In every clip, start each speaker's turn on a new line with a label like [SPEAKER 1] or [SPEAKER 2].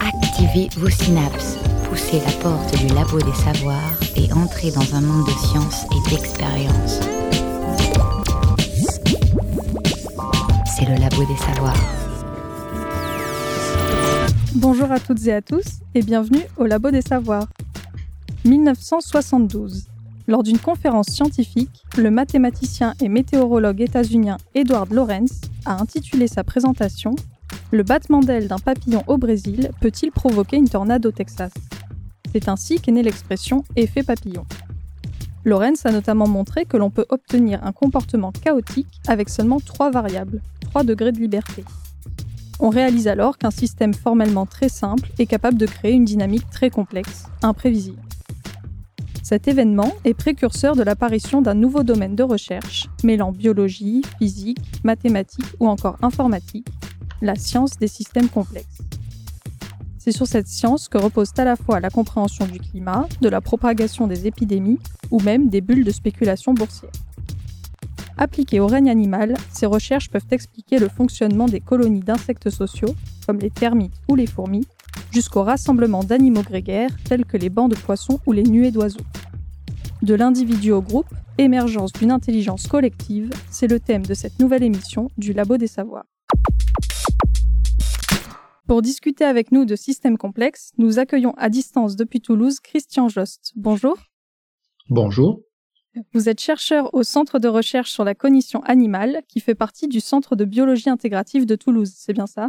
[SPEAKER 1] Activez vos synapses, poussez la porte du labo des savoirs et entrez dans un monde de science et d'expérience. C'est le labo des savoirs.
[SPEAKER 2] Bonjour à toutes et à tous et bienvenue au Labo des Savoirs. 1972. Lors d'une conférence scientifique, le mathématicien et météorologue états-unien Edward Lorenz a intitulé sa présentation Le battement d'aile d'un papillon au Brésil peut-il provoquer une tornade au Texas? C'est ainsi qu'est née l'expression effet papillon. Lorenz a notamment montré que l'on peut obtenir un comportement chaotique avec seulement trois variables, trois degrés de liberté. On réalise alors qu'un système formellement très simple est capable de créer une dynamique très complexe, imprévisible. Cet événement est précurseur de l'apparition d'un nouveau domaine de recherche, mêlant biologie, physique, mathématiques ou encore informatique, la science des systèmes complexes. C'est sur cette science que repose à la fois la compréhension du climat, de la propagation des épidémies ou même des bulles de spéculation boursière. Appliquées au règne animal, ces recherches peuvent expliquer le fonctionnement des colonies d'insectes sociaux, comme les termites ou les fourmis, jusqu'au rassemblement d'animaux grégaires tels que les bancs de poissons ou les nuées d'oiseaux. De l'individu au groupe, émergence d'une intelligence collective, c'est le thème de cette nouvelle émission du Labo des Savoirs. Pour discuter avec nous de systèmes complexes, nous accueillons à distance depuis Toulouse Christian Jost. Bonjour.
[SPEAKER 3] Bonjour.
[SPEAKER 2] Vous êtes chercheur au Centre de recherche sur la cognition animale, qui fait partie du Centre de biologie intégrative de Toulouse, c'est bien ça?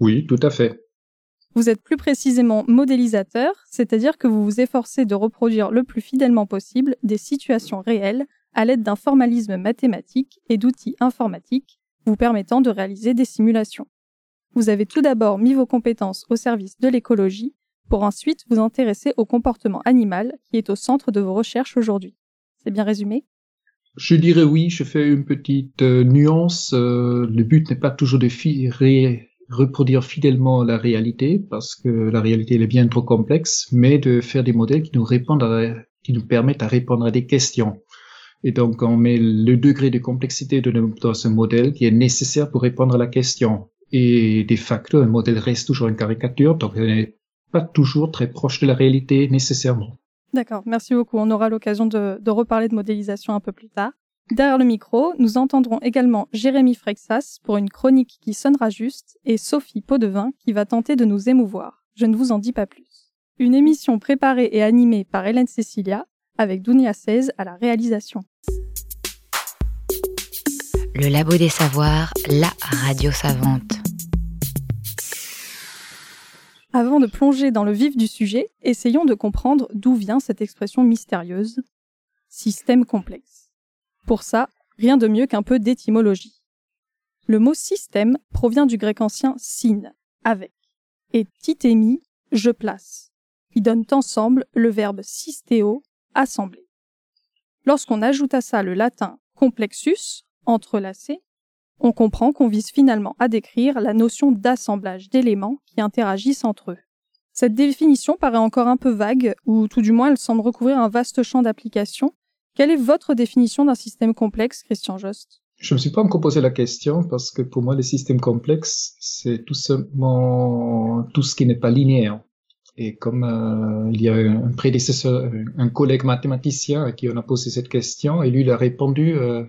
[SPEAKER 3] Oui, tout à fait.
[SPEAKER 2] Vous êtes plus précisément modélisateur, c'est-à-dire que vous vous efforcez de reproduire le plus fidèlement possible des situations réelles à l'aide d'un formalisme mathématique et d'outils informatiques vous permettant de réaliser des simulations. Vous avez tout d'abord mis vos compétences au service de l'écologie pour ensuite vous intéresser au comportement animal qui est au centre de vos recherches aujourd'hui. C'est bien résumé?
[SPEAKER 3] Je dirais oui, je fais une petite euh, nuance. Euh, le but n'est pas toujours de reproduire fidèlement la réalité, parce que la réalité elle est bien trop complexe, mais de faire des modèles qui nous, répondent qui nous permettent à répondre à des questions. Et donc on met le degré de complexité de, dans ce modèle qui est nécessaire pour répondre à la question. Et de facto, un modèle reste toujours une caricature, donc il n'est pas toujours très proche de la réalité nécessairement.
[SPEAKER 2] D'accord, merci beaucoup. On aura l'occasion de, reparler de modélisation un peu plus tard. Derrière le micro, nous entendrons également Jérémy Frexas pour une chronique qui sonnera juste et Sophie Podevin qui va tenter de nous émouvoir. Je ne vous en dis pas plus. Une émission préparée et animée par Hélène Cecilia avec Dounia 16 à la réalisation.
[SPEAKER 1] Le Labo des Savoirs, la radio savante.
[SPEAKER 2] Avant de plonger dans le vif du sujet, essayons de comprendre d'où vient cette expression mystérieuse système complexe. Pour ça, rien de mieux qu'un peu d'étymologie. Le mot système provient du grec ancien syn, avec, et titémi, je place, qui donnent ensemble le verbe systéo, assembler. Lorsqu'on ajoute à ça le latin complexus, entrelacé, on comprend qu'on vise finalement à décrire la notion d'assemblage d'éléments qui interagissent entre eux. Cette définition paraît encore un peu vague, ou tout du moins elle semble recouvrir un vaste champ d'application. Quelle est votre définition d'un système complexe, Christian Jost?
[SPEAKER 3] Je ne me suis pas encore posé la question parce que pour moi, les systèmes complexes, c'est tout simplement tout ce qui n'est pas linéaire. Et comme euh, il y a un prédécesseur, un collègue mathématicien à qui on a posé cette question, et lui il a répondu euh,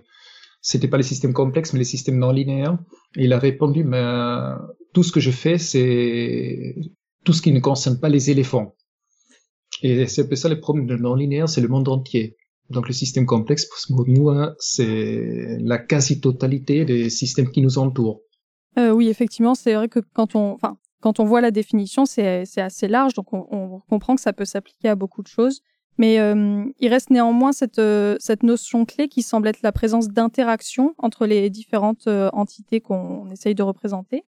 [SPEAKER 3] c'était pas les systèmes complexes, mais les systèmes non linéaires. Et il a répondu, mais euh, tout ce que je fais, c'est tout ce qui ne concerne pas les éléphants. Et c'est un peu ça le problème de non linéaire, c'est le monde entier. Donc le système complexe, pour moi, c'est la quasi-totalité des systèmes qui nous entourent.
[SPEAKER 2] Euh, oui, effectivement, c'est vrai que quand on, enfin, quand on voit la définition, c'est assez large, donc on, on comprend que ça peut s'appliquer à beaucoup de choses. Mais euh, il reste néanmoins cette, euh, cette notion clé qui semble être la présence d'interaction entre les différentes entités qu'on essaye de représenter.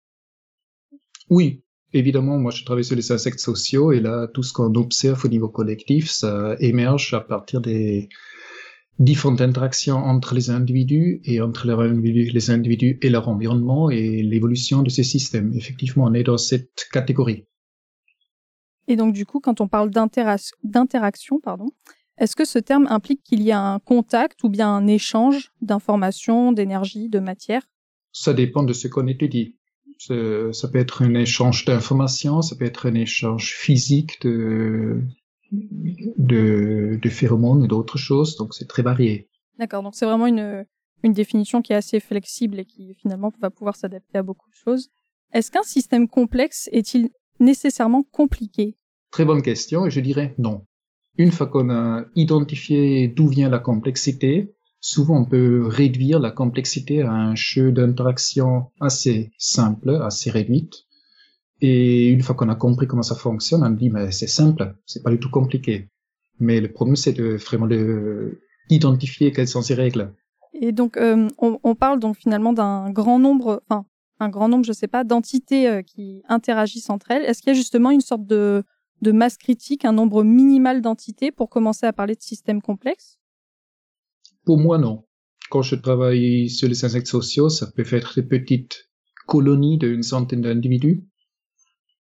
[SPEAKER 3] Oui, évidemment, moi je travaille sur les insectes sociaux et là, tout ce qu'on observe au niveau collectif, ça émerge à partir des différentes interactions entre les individus et entre les individus et leur environnement et l'évolution de ces systèmes. Effectivement, on est dans cette catégorie.
[SPEAKER 2] Et donc, du coup, quand on parle d'interaction, pardon, Est-ce que ce terme implique qu'il y a un contact ou bien un échange d'informations, d'énergie, de matière?
[SPEAKER 3] Ça dépend de ce qu'on étudie. Ça peut être un échange d'informations, ça peut être un échange physique de, de, de phéromones ou d'autres choses, donc c'est très varié.
[SPEAKER 2] D'accord, donc c'est vraiment une, une définition qui est assez flexible et qui finalement va pouvoir s'adapter à beaucoup de choses. Est-ce qu'un système complexe est-il nécessairement compliqué?
[SPEAKER 3] Très bonne question et je dirais non. Une fois qu'on a identifié d'où vient la complexité, souvent on peut réduire la complexité à un jeu d'interaction assez simple, assez réduite. Et une fois qu'on a compris comment ça fonctionne, on dit mais c'est simple, c'est pas du tout compliqué. Mais le problème c'est de vraiment d'identifier quelles sont ces règles.
[SPEAKER 2] Et donc euh, on, parle donc finalement d'un grand nombre, enfin un grand nombre, je sais pas, d'entités euh, qui interagissent entre elles. Est-ce qu'il y a justement une sorte de, de masse critique, un nombre minimal d'entités pour commencer à parler de systèmes complexes
[SPEAKER 3] Pour moi, non. Quand je travaille sur les insectes sociaux, ça peut être des petites colonies d'une centaine d'individus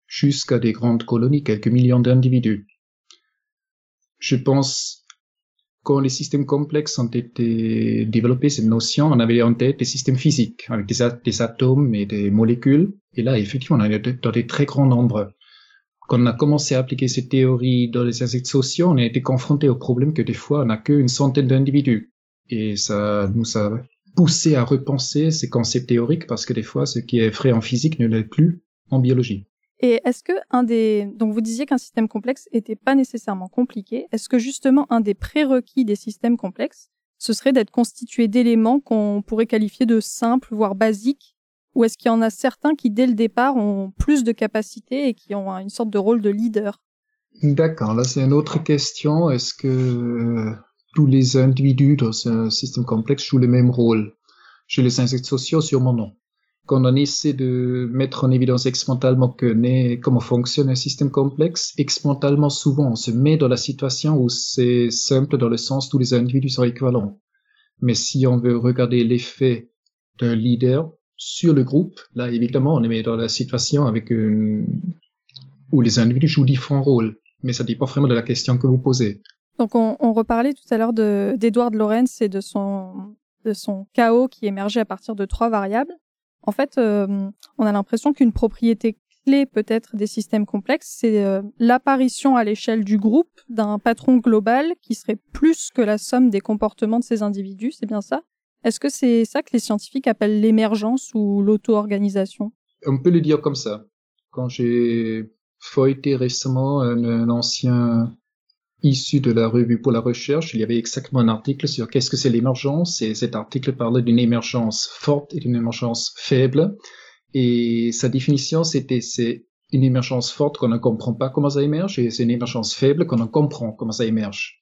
[SPEAKER 3] jusqu'à des grandes colonies, quelques millions d'individus. Je pense quand les systèmes complexes ont été développés, cette notion, on avait en tête des systèmes physiques, avec des, atomes et des molécules. Et là, effectivement, on est dans des très grands nombres. Quand on a commencé à appliquer ces théories dans les insectes sociaux, on a été confronté au problème que des fois, on n'a qu'une centaine d'individus. Et ça nous a poussé à repenser ces concepts théoriques parce que des fois, ce qui est vrai en physique ne l'est plus en biologie.
[SPEAKER 2] Et est-ce que un des donc vous disiez qu'un système complexe était pas nécessairement compliqué, est-ce que justement un des prérequis des systèmes complexes ce serait d'être constitué d'éléments qu'on pourrait qualifier de simples voire basiques? Ou est-ce qu'il y en a certains qui dès le départ ont plus de capacités et qui ont une sorte de rôle de leader?
[SPEAKER 3] D'accord, là c'est une autre question, est-ce que tous les individus dans un système complexe jouent le même rôle Chez les insectes sociaux, sûrement non quand on essaie de mettre en évidence expérimentalement que comment fonctionne un système complexe, expérimentalement souvent on se met dans la situation où c'est simple dans le sens où tous les individus sont équivalents. Mais si on veut regarder l'effet d'un leader sur le groupe, là évidemment on est dans la situation avec une... où les individus jouent différents rôles. Mais ça dépend vraiment de la question que vous posez.
[SPEAKER 2] Donc on, on reparlait tout à l'heure d'Edward Lorenz et de son, de son chaos qui émergeait à partir de trois variables. En fait, euh, on a l'impression qu'une propriété clé peut-être des systèmes complexes, c'est euh, l'apparition à l'échelle du groupe d'un patron global qui serait plus que la somme des comportements de ces individus, c'est bien ça? Est-ce que c'est ça que les scientifiques appellent l'émergence ou l'auto-organisation?
[SPEAKER 3] On peut le dire comme ça. Quand j'ai feuilleté récemment un ancien issu de la revue pour la recherche, il y avait exactement un article sur qu'est-ce que c'est l'émergence, et cet article parlait d'une émergence forte et d'une émergence faible, et sa définition c'était c'est une émergence forte qu'on ne comprend pas comment ça émerge, et c'est une émergence faible qu'on ne comprend comment ça émerge.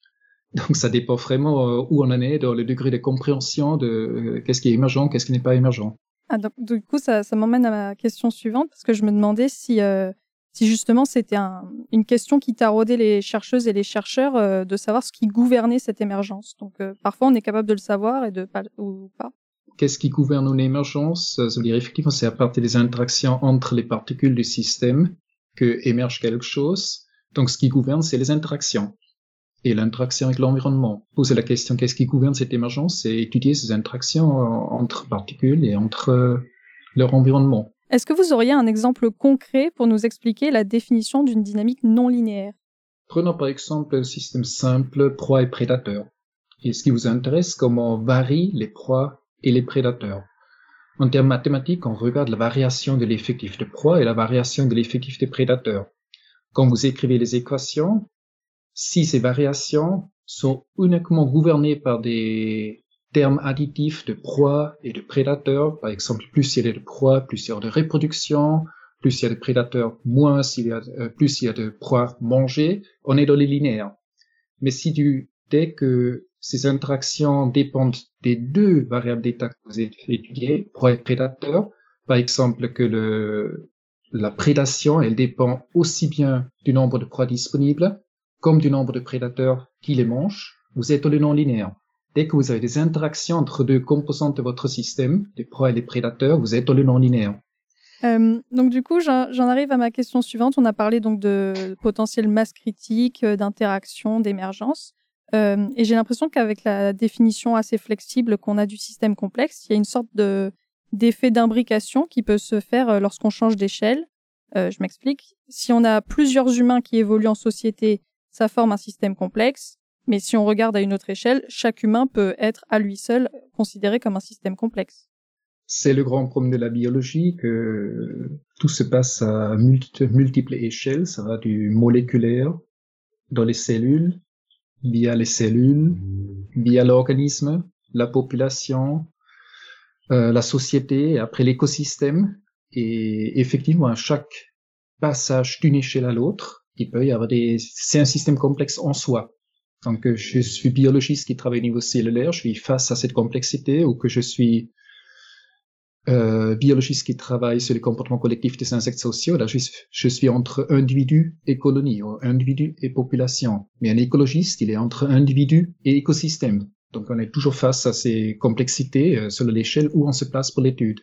[SPEAKER 3] Donc ça dépend vraiment euh, où on en est dans le degré de compréhension de euh, qu'est-ce qui est émergent, qu'est-ce qui n'est pas émergent.
[SPEAKER 2] Ah, donc, du coup, ça, ça m'emmène à ma question suivante, parce que je me demandais si euh, si justement c'était une question qui taraudait les chercheuses et les chercheurs euh, de savoir ce qui gouvernait cette émergence. Donc euh, parfois on est capable de le savoir et de pas ou pas.
[SPEAKER 3] Qu'est-ce qui gouverne une émergence? Ça veut dire effectivement c'est à partir des interactions entre les particules du système que émerge quelque chose. Donc ce qui gouverne c'est les interactions et l'interaction avec l'environnement. Poser la question qu'est-ce qui gouverne cette émergence, c'est étudier ces interactions entre particules et entre euh, leur environnement.
[SPEAKER 2] Est-ce que vous auriez un exemple concret pour nous expliquer la définition d'une dynamique non linéaire?
[SPEAKER 3] Prenons par exemple un système simple proie et prédateur. Et ce qui vous intéresse, comment varient les proies et les prédateurs. En termes mathématiques, on regarde la variation de l'effectif de proie et la variation de l'effectif des prédateurs. Quand vous écrivez les équations, si ces variations sont uniquement gouvernées par des termes additifs de proie et de prédateurs. Par exemple, plus il y a de proie, plus il y a de reproduction, plus il y a de prédateurs, moins il y a, euh, plus il y a de proies mangées. On est dans les linéaires. Mais si du, dès que ces interactions dépendent des deux variables d'état que vous avez étudiées, proie et prédateur, par exemple que le, la prédation, elle dépend aussi bien du nombre de proies disponibles comme du nombre de prédateurs qui les mangent, vous êtes dans le non linéaire. Dès que vous avez des interactions entre deux composantes de votre système, les proies et les prédateurs, vous êtes dans le non linéaire.
[SPEAKER 2] Euh, donc du coup, j'en arrive à ma question suivante. On a parlé donc de potentiel masse critique, euh, d'interaction, d'émergence.
[SPEAKER 4] Euh, et j'ai l'impression qu'avec la définition assez flexible qu'on a du système complexe, il y a une sorte de d'effet d'imbrication qui peut se faire lorsqu'on change d'échelle. Je m'explique. Si on a plusieurs humains qui évoluent en société, ça forme un système complexe. Mais si on regarde à une autre échelle, chaque humain peut être à lui seul considéré comme un système complexe.
[SPEAKER 3] C'est le grand problème de la biologie que tout se passe à multiples échelles. Ça va du moléculaire dans les cellules, via les cellules, via l'organisme, la population, euh, la société, après l'écosystème. Et effectivement, à chaque passage d'une échelle à l'autre, il peut y avoir des, c'est un système complexe en soi. Donc, je suis biologiste qui travaille au niveau cellulaire, je suis face à cette complexité, ou que je suis euh, biologiste qui travaille sur les comportements collectifs des insectes sociaux, là, je, suis entre individu et colonie, ou individu et population. Mais un écologiste, il est entre individu et écosystème. Donc, on est toujours face à ces complexités euh, sur l'échelle où on se place pour l'étude.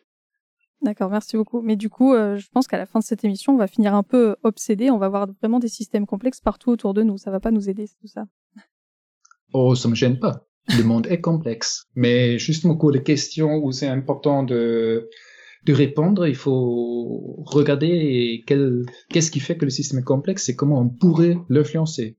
[SPEAKER 4] D'accord, merci beaucoup. Mais du coup, euh, je pense qu'à la fin de cette émission, on va finir un peu obsédé. On va voir vraiment des systèmes complexes partout autour de nous. Ça va pas nous aider, tout ça.
[SPEAKER 3] Oh, ça me gêne pas. Le monde est complexe. Mais justement, pour les questions où c'est important de, de répondre, il faut regarder qu'est-ce qui fait que le système est complexe et comment on pourrait l'influencer.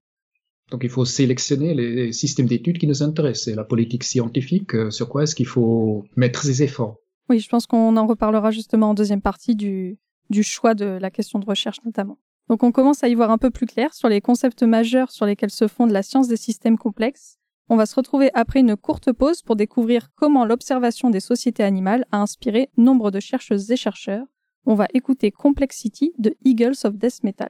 [SPEAKER 3] Donc il faut sélectionner les systèmes d'études qui nous intéressent et la politique scientifique, euh, sur quoi est-ce qu'il faut mettre ses efforts.
[SPEAKER 4] Oui, je pense qu'on en reparlera justement en deuxième partie du, du choix de la question de recherche notamment. Donc on commence à y voir un peu plus clair sur les concepts majeurs sur lesquels se fonde la science des systèmes complexes. On va se retrouver après une courte pause pour découvrir comment l'observation des sociétés animales a inspiré nombre de chercheuses et chercheurs. On va écouter Complexity de Eagles of Death Metal.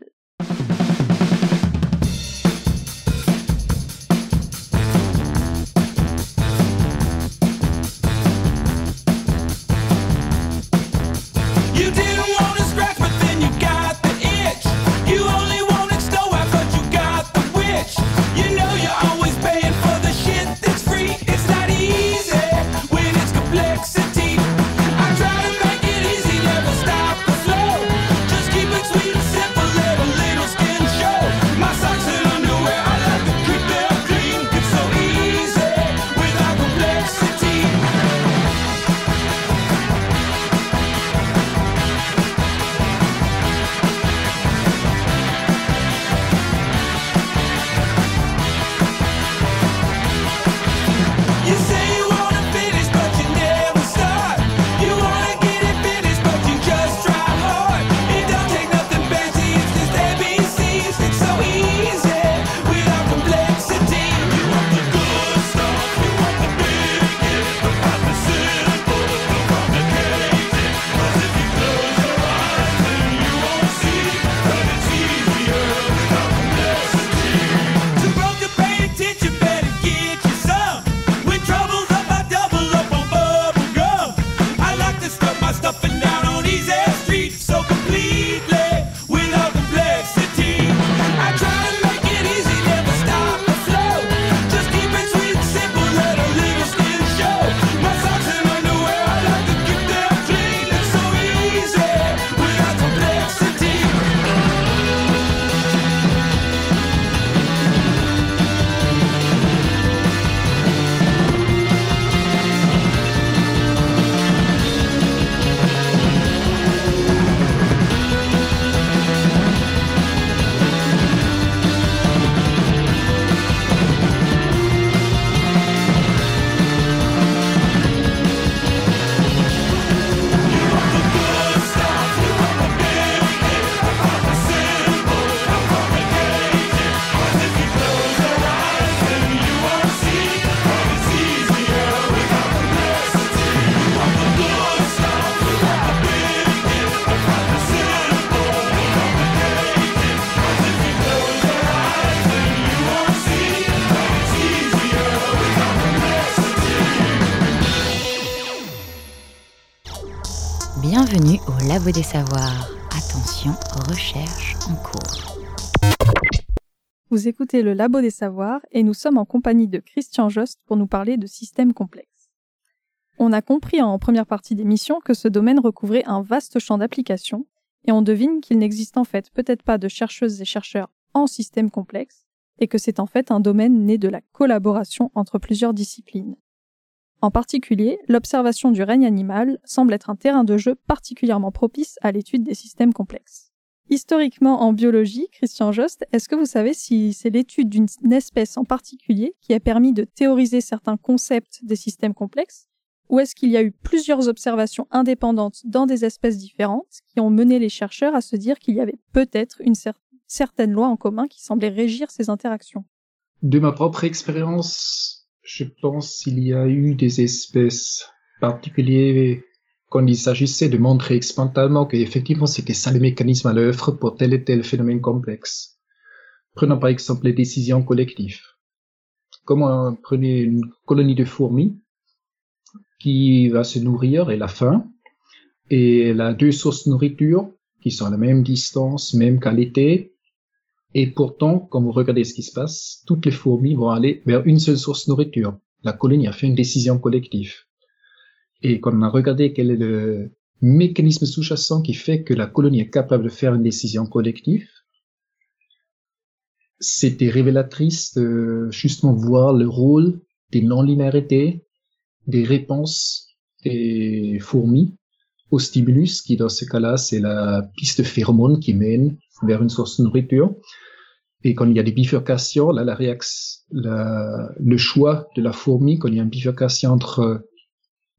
[SPEAKER 1] Des Savoirs. Attention, recherche en cours.
[SPEAKER 4] Vous écoutez le Labo des Savoirs et nous sommes en compagnie de Christian Jost pour nous parler de systèmes complexes. On a compris en première partie d'émission que ce domaine recouvrait un vaste champ d'application et on devine qu'il n'existe en fait peut-être pas de chercheuses et chercheurs en systèmes complexes
[SPEAKER 2] et que c'est en fait un domaine né de la collaboration entre plusieurs disciplines. En particulier, l'observation du règne animal semble être un terrain de jeu particulièrement propice à l'étude des systèmes complexes. Historiquement en biologie, Christian Jost, est-ce que vous savez si c'est l'étude d'une espèce en particulier qui a permis de théoriser certains concepts des systèmes complexes ou est-ce qu'il y a eu plusieurs observations indépendantes dans des espèces différentes qui ont mené les chercheurs à se dire qu'il y avait peut-être une certaine loi en commun qui semblait régir ces interactions?
[SPEAKER 3] De ma propre expérience, je pense qu'il y a eu des espèces particulières quand il s'agissait de montrer expérimentalement qu'effectivement c'était ça le mécanisme à l'œuvre pour tel et tel phénomène complexe. Prenons par exemple les décisions collectives. Comment prenez une colonie de fourmis qui va se nourrir et la faim, et elle a deux sources de nourriture qui sont à la même distance, même qualité, et pourtant, quand vous regardez ce qui se passe, toutes les fourmis vont aller vers une seule source de nourriture. La colonie a fait une décision collective. Et quand on a regardé quel est le mécanisme sous-jacent qui fait que la colonie est capable de faire une décision collective, c'était révélatrice de justement voir le rôle des non-linéarités des réponses des fourmis au stimulus, qui dans ce cas-là, c'est la piste phéromone qui mène vers une source de nourriture. Et quand il y a des bifurcations, là, la le choix de la fourmi, quand il y a une bifurcation entre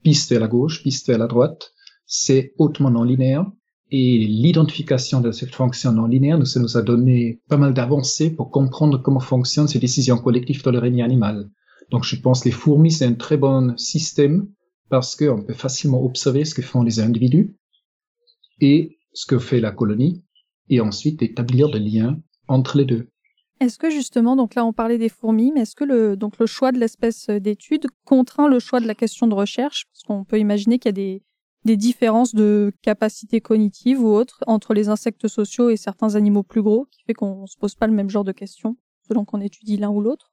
[SPEAKER 3] piste vers la gauche, piste vers la droite, c'est hautement non linéaire. Et l'identification de cette fonction non linéaire, ça nous a donné pas mal d'avancées pour comprendre comment fonctionnent ces décisions collectives dans le règne animal. Donc je pense que les fourmis, c'est un très bon système parce qu'on peut facilement observer ce que font les individus et ce que fait la colonie et ensuite établir des liens entre les deux.
[SPEAKER 2] Est-ce que justement, donc là on parlait des fourmis, mais est-ce que le, choix de l'espèce d'étude contraint le choix de la question de recherche? Parce qu'on peut imaginer qu'il y a des, des différences de capacité cognitive ou autres entre les insectes sociaux et certains animaux plus gros, qui fait qu'on ne se pose pas le même genre de questions selon qu'on étudie l'un ou l'autre.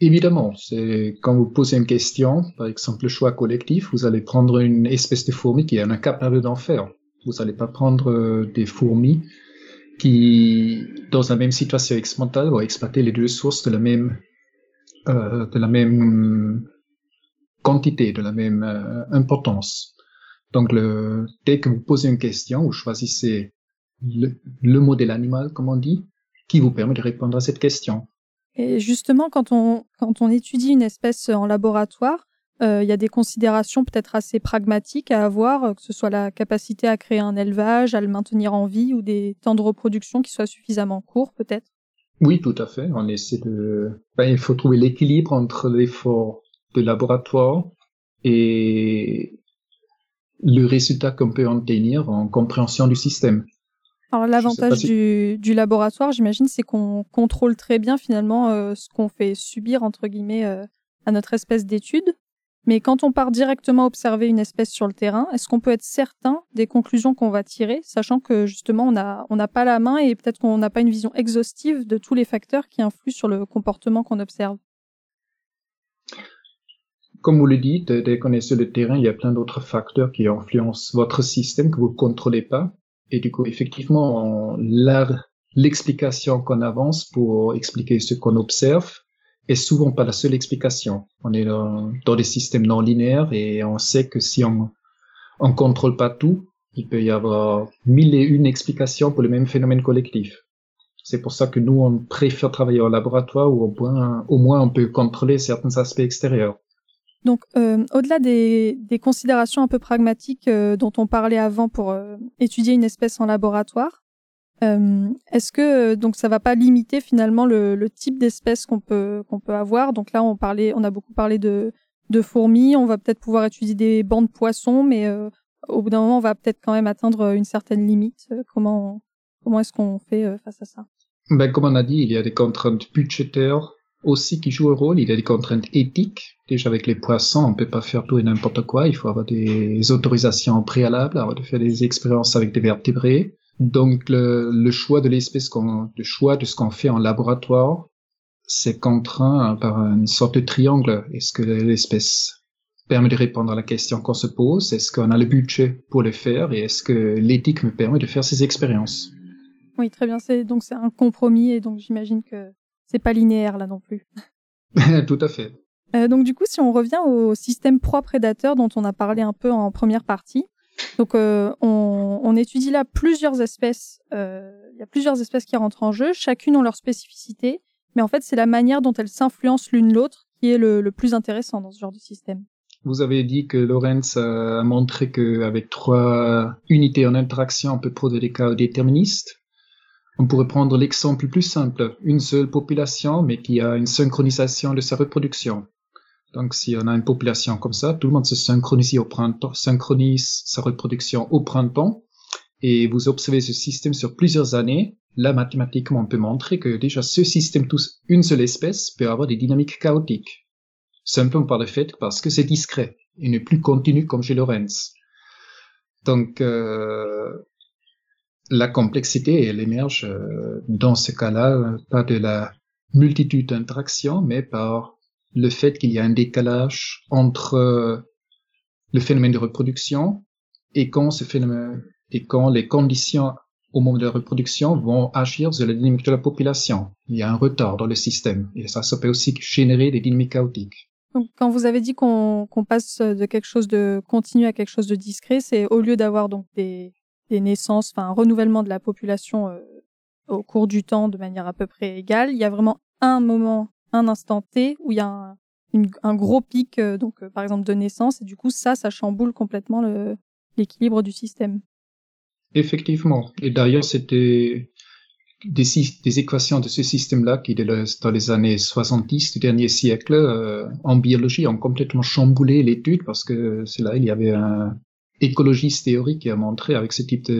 [SPEAKER 3] Évidemment, c'est quand vous posez une question, par exemple le choix collectif, vous allez prendre une espèce de fourmi qui est incapable d'en faire. Vous n'allez pas prendre euh, des fourmis qui, dans la même situation expérimentale, vont exploiter les deux sources de la même, euh, de la même quantité, de la même euh, importance. Donc, le, dès que vous posez une question, vous choisissez le, le modèle animal, comme on dit, qui vous permet de répondre à cette question.
[SPEAKER 2] Et justement, quand on, quand on étudie une espèce en laboratoire, euh, il y a des considérations peut-être assez pragmatiques à avoir, euh, que ce soit la capacité à créer un élevage, à le maintenir en vie, ou des temps de reproduction qui soient suffisamment courts, peut-être.
[SPEAKER 3] Oui, tout à fait. On essaie de. Il faut trouver l'équilibre entre l'effort de laboratoire et le résultat qu'on peut obtenir en compréhension du système.
[SPEAKER 2] Alors l'avantage du, du, laboratoire, j'imagine, c'est qu'on contrôle très bien finalement euh, ce qu'on fait subir entre guillemets euh, à notre espèce d'étude. Mais quand on part directement observer une espèce sur le terrain, est-ce qu'on peut être certain des conclusions qu'on va tirer, sachant que justement on n'a on n'a pas la main et peut-être qu'on n'a pas une vision exhaustive de tous les facteurs qui influent sur le comportement qu'on observe?
[SPEAKER 3] Comme vous le dites, dès qu'on est sur le terrain, il y a plein d'autres facteurs qui influencent votre système que vous ne contrôlez pas. Et du coup, effectivement, l'explication qu'on avance pour expliquer ce qu'on observe est souvent pas la seule explication. On est dans, des systèmes non linéaires et on sait que si on on contrôle pas tout, il peut y avoir mille et une explications pour le même phénomène collectif. C'est pour ça que nous, on préfère travailler au laboratoire où au moins on peut contrôler certains aspects extérieurs.
[SPEAKER 2] Donc, euh, au-delà des, des, considérations un peu pragmatiques euh, dont on parlait avant pour euh, étudier une espèce en laboratoire, euh, est-ce que donc ça va pas limiter finalement le, le type d'espèce qu'on peut qu'on peut avoir? Donc là, on parlait, on a beaucoup parlé de, de fourmis. On va peut-être pouvoir étudier des bancs de poissons, mais au bout d'un moment, on va peut-être quand même atteindre une certaine limite. comment comment est-ce qu'on fait face à ça?
[SPEAKER 3] Ben, comme on a dit, il y a des contraintes budgétaires aussi qui jouent un rôle. Il y a des contraintes éthiques. Déjà avec les poissons, on peut pas faire tout et n'importe quoi. Il faut avoir des autorisations préalables, avoir de faire des expériences avec des vertébrés. Donc le, le choix de l'espèce, qu'on, le choix de ce qu'on fait en laboratoire, c'est contraint par une sorte de triangle. Est-ce que l'espèce permet de répondre à la question qu'on se pose? Est-ce qu'on a le budget pour le faire? Et est-ce que l'éthique me permet de faire ces expériences?
[SPEAKER 2] Oui, très bien. C'est donc c'est un compromis et donc j'imagine que c'est pas linéaire là non plus.
[SPEAKER 3] Tout à fait.
[SPEAKER 2] Euh, donc du coup, si on revient au système proie-prédateur dont on a parlé un peu en première partie, donc euh, on, on, étudie là plusieurs espèces. Euh, il y a plusieurs espèces qui rentrent en jeu, chacune ont leur spécificité, mais en fait c'est la manière dont elles s'influencent l'une l'autre qui est le, le, plus intéressant dans ce genre de système.
[SPEAKER 3] Vous avez dit que Lorenz a montré qu'avec trois unités en interaction, on peut produire des chaos déterministes. On pourrait prendre l'exemple plus simple, une seule population, mais qui a une synchronisation de sa reproduction. Donc, si on a une population comme ça, tout le monde se synchronise au printemps, synchronise sa reproduction au printemps, et vous observez ce système sur plusieurs années. Là, mathématiquement, on peut montrer que déjà ce système, tous, une seule espèce, peut avoir des dynamiques chaotiques. Simplement par le fait parce que c'est discret et ne plus continu comme chez Lorenz. Donc, euh, la complexité, elle émerge euh, dans ce cas-là, pas de la multitude d'interactions, mais par le fait qu'il y a un décalage entre euh, le phénomène de reproduction et quand ce phénomène et quand les conditions au moment de la reproduction vont agir sur la dynamique de la population. Il y a un retard dans le système et ça, ça peut aussi générer des dynamiques chaotiques.
[SPEAKER 2] Donc, quand vous avez dit qu'on passe de quelque chose de continu à quelque chose de discret, c'est au lieu d'avoir donc des, des naissances, enfin un renouvellement de la population euh, au cours du temps de manière à peu près égale, il y a vraiment un moment un instant T où il y a un, gros pic, euh, donc euh, par exemple de naissance, et du coup ça, ça chamboule complètement l'équilibre du système.
[SPEAKER 3] Effectivement. Et d'ailleurs, c'était des, équations de ce système-là qui, dans les années 70 du dernier siècle, en biologie, ont complètement chamboulé l'étude parce que c'est là il y avait un écologiste théorique a montré avec ce type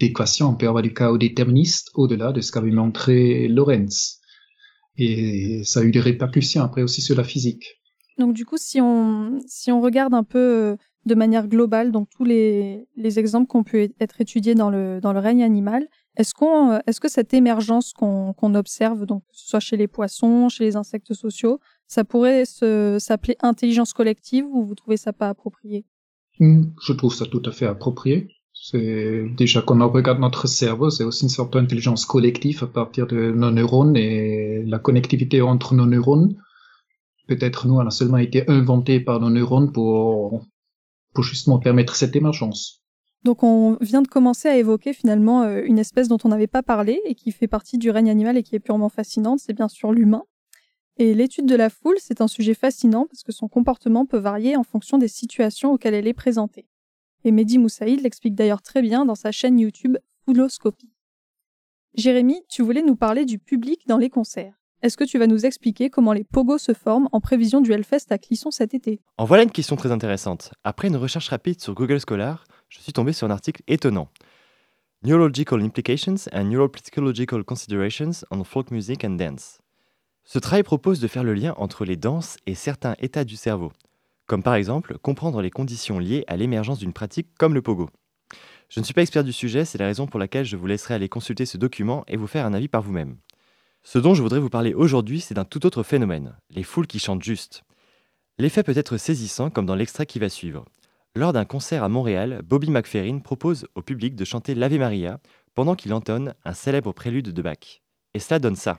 [SPEAKER 3] d'équation, on peut avoir du chaos déterministe au-delà de ce qu'avait montré Lorentz. Et ça a eu des répercussions après aussi sur la physique.
[SPEAKER 2] Donc du coup, si on, si on regarde un peu euh, de manière globale, donc tous les, les exemples qu'on peut être étudiés dans le, dans le règne animal, est-ce euh, est-ce que cette émergence qu'on, observe, donc que ce soit chez les poissons, chez les insectes sociaux, ça pourrait s'appeler intelligence collective ou vous trouvez ça pas approprié?
[SPEAKER 3] Je trouve ça tout à fait approprié. C'est déjà quand on regarde notre cerveau, c'est aussi une sorte d'intelligence collective à partir de nos neurones et la connectivité entre nos neurones. Peut-être nous, elle a seulement été inventée par nos neurones pour, pour justement permettre cette émergence.
[SPEAKER 2] Donc on vient de commencer à évoquer finalement euh, une espèce dont on n'avait pas parlé et qui fait partie du règne animal et qui est purement fascinante, c'est bien sûr l'humain. Et l'étude de la foule, c'est un sujet fascinant parce que son comportement peut varier en fonction des situations auxquelles elle est présentée et Mehdi Moussaïd l'explique d'ailleurs très bien dans sa chaîne YouTube Fouloscopie. Jérémy, tu voulais nous parler du public dans les concerts. Est-ce que tu vas nous expliquer comment les pogos se forment en prévision du Hellfest à Clisson cet été?
[SPEAKER 5] En voilà une question très intéressante. Après une recherche rapide sur Google Scholar, je suis tombé sur un article étonnant. Neurological Implications and Neuropsychological Considerations on Folk Music and Dance. Ce travail propose de faire le lien entre les danses et certains états du cerveau, comme par exemple comprendre les conditions liées à l'émergence d'une pratique comme le pogo. Je ne suis pas expert du sujet, c'est la raison pour laquelle je vous laisserai aller consulter ce document et vous faire un avis par vous-même. Ce dont je voudrais vous parler aujourd'hui, c'est d'un tout autre phénomène, les foules qui chantent juste. L'effet peut être saisissant comme dans l'extrait qui va suivre. Lors d'un concert à Montréal, Bobby McFerrin propose au public de chanter l'Ave Maria pendant qu'il entonne un célèbre prélude de Bach. Et cela donne ça.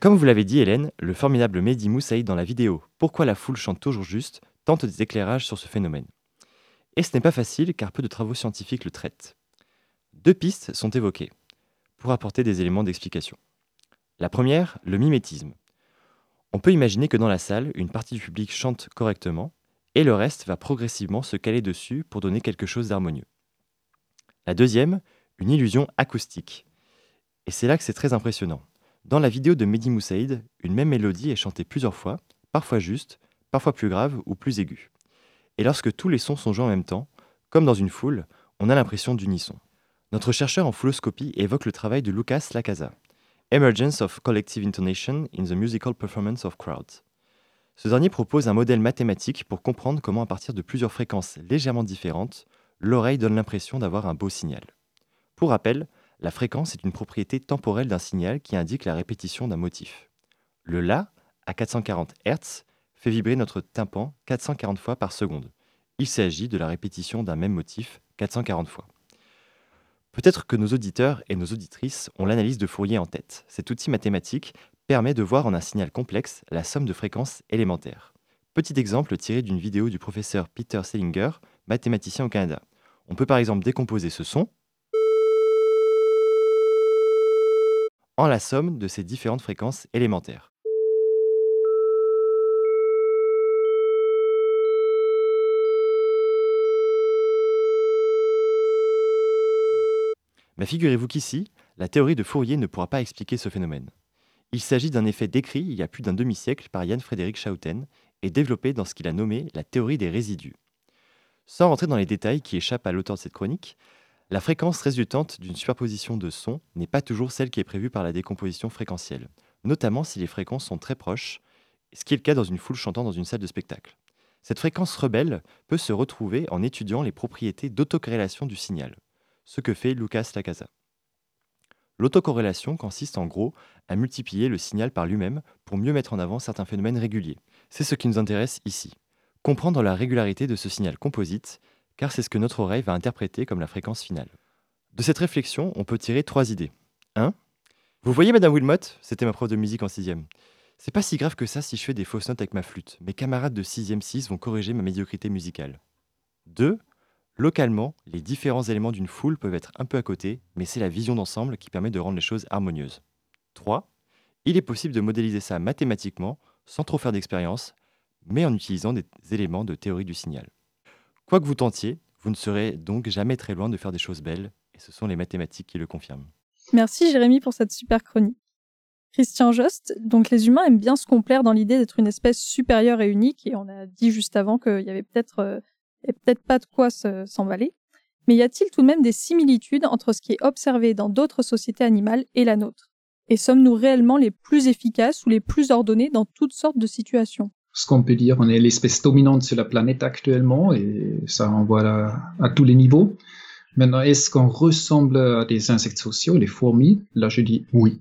[SPEAKER 5] Comme vous l'avez dit Hélène, le formidable Mehdi Moussaïd dans la vidéo Pourquoi la foule chante toujours juste tente des éclairages sur ce phénomène. Et ce n'est pas facile car peu de travaux scientifiques le traitent. Deux pistes sont évoquées pour apporter des éléments d'explication. La première, le mimétisme. On peut imaginer que dans la salle, une partie du public chante correctement et le reste va progressivement se caler dessus pour donner quelque chose d'harmonieux. La deuxième, une illusion acoustique. Et c'est là que c'est très impressionnant. Dans la vidéo de Mehdi Moussaïd, une même mélodie est chantée plusieurs fois, parfois juste, parfois plus graves ou plus aigus. Et lorsque tous les sons sont joués en même temps, comme dans une foule, on a l'impression d'unisson. Notre chercheur en fouloscopie évoque le travail de Lucas Lacasa, Emergence of Collective Intonation in the Musical Performance of Crowds. Ce dernier propose un modèle mathématique pour comprendre comment, à partir de plusieurs fréquences légèrement différentes, l'oreille donne l'impression d'avoir un beau signal. Pour rappel, la fréquence est une propriété temporelle d'un signal qui indique la répétition d'un motif. Le La, à 440 Hz, fait vibrer notre tympan 440 fois par seconde. Il s'agit de la répétition d'un même motif 440 fois. Peut-être que nos auditeurs et nos auditrices ont l'analyse de Fourier en tête. Cet outil mathématique permet de voir en un signal complexe la somme de fréquences élémentaires. Petit exemple tiré d'une vidéo du professeur Peter Selinger, mathématicien au Canada. On peut par exemple décomposer ce son en la somme de ces différentes fréquences élémentaires. Mais figurez-vous qu'ici, la théorie de Fourier ne pourra pas expliquer ce phénomène. Il s'agit d'un effet décrit il y a plus d'un demi-siècle par Jan Frédéric Schouten et développé dans ce qu'il a nommé la théorie des résidus. Sans rentrer dans les détails qui échappent à l'auteur de cette chronique, la fréquence résultante d'une superposition de sons n'est pas toujours celle qui est prévue par la décomposition fréquentielle, notamment si les fréquences sont très proches, ce qui est le cas dans une foule chantant dans une salle de spectacle. Cette fréquence rebelle peut se retrouver en étudiant les propriétés d'autocorrélation du signal ce que fait Lucas Lacasa. L'autocorrélation consiste en gros à multiplier le signal par lui-même pour mieux mettre en avant certains phénomènes réguliers. C'est ce qui nous intéresse ici. Comprendre la régularité de ce signal composite, car c'est ce que notre oreille va interpréter comme la fréquence finale. De cette réflexion, on peut tirer trois idées. 1. Vous voyez Madame Wilmot C'était ma prof de musique en 6ème. C'est pas si grave que ça si je fais des fausses notes avec ma flûte. Mes camarades de 6ème 6 vont corriger ma médiocrité musicale. 2. Localement, les différents éléments d'une foule peuvent être un peu à côté, mais c'est la vision d'ensemble qui permet de rendre les choses harmonieuses. 3. Il est possible de modéliser ça mathématiquement, sans trop faire d'expérience, mais en utilisant des éléments de théorie du signal. Quoi que vous tentiez, vous ne serez donc jamais très loin de faire des choses belles, et ce sont les mathématiques qui le confirment.
[SPEAKER 2] Merci Jérémy pour cette super chronique. Christian Jost, donc les humains aiment bien se complaire dans l'idée d'être une espèce supérieure et unique, et on a dit juste avant qu'il y avait peut-être euh, et peut-être pas de quoi s'emballer. Mais y a-t-il tout de même des similitudes entre ce qui est observé dans d'autres sociétés animales et la nôtre? Et sommes-nous réellement les plus efficaces ou les plus ordonnés dans toutes sortes de situations?
[SPEAKER 3] Ce qu'on peut dire, on est l'espèce dominante sur la planète actuellement et ça renvoie à, à tous les niveaux. Maintenant, est-ce qu'on ressemble à des insectes sociaux, les fourmis? Là, je dis oui.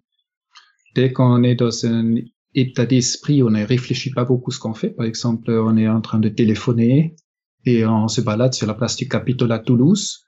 [SPEAKER 3] Dès qu'on est dans un état d'esprit, on ne réfléchit pas beaucoup ce qu'on fait. Par exemple, on est en train de téléphoner, et on se balade sur la place du Capitole à Toulouse.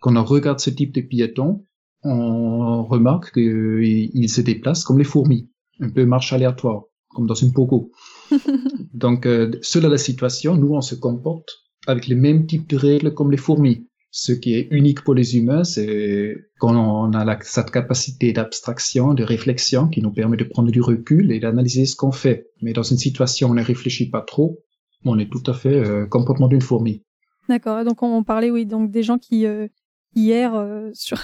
[SPEAKER 3] Quand on regarde ce type de piétons, on remarque qu'ils se déplacent comme les fourmis, un peu marche aléatoire, comme dans une pogo. Donc, euh, selon la situation, nous, on se comporte avec les mêmes types de règles comme les fourmis. Ce qui est unique pour les humains, c'est quand on a cette capacité d'abstraction, de réflexion qui nous permet de prendre du recul et d'analyser ce qu'on fait. Mais dans une situation où on ne réfléchit pas trop, on est tout à fait euh, comportement d'une fourmi.
[SPEAKER 2] D'accord. Donc on parlait oui donc des gens qui euh, hier euh, sur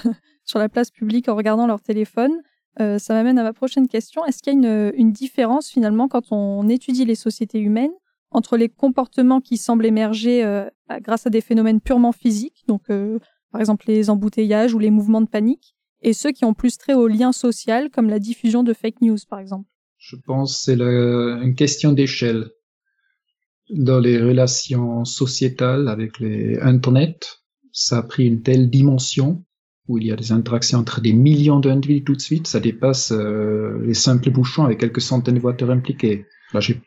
[SPEAKER 2] sur la place publique en regardant leur téléphone. Ça m'amène à ma prochaine question. Est-ce qu'il y a une, une différence finalement quand on étudie les sociétés humaines entre les comportements qui semblent émerger grâce à des phénomènes purement physiques, donc par exemple les embouteillages ou les mouvements de panique, et ceux qui ont plus trait au lien social, comme la diffusion de fake news par exemple?
[SPEAKER 3] Je pense que c'est une question d'échelle dans les relations sociétales avec les Internet, ça a pris une telle dimension où il y a des interactions entre des millions d'individus tout de suite, ça dépasse euh, les simples bouchons avec quelques centaines de voitures impliquées. Là, j'ai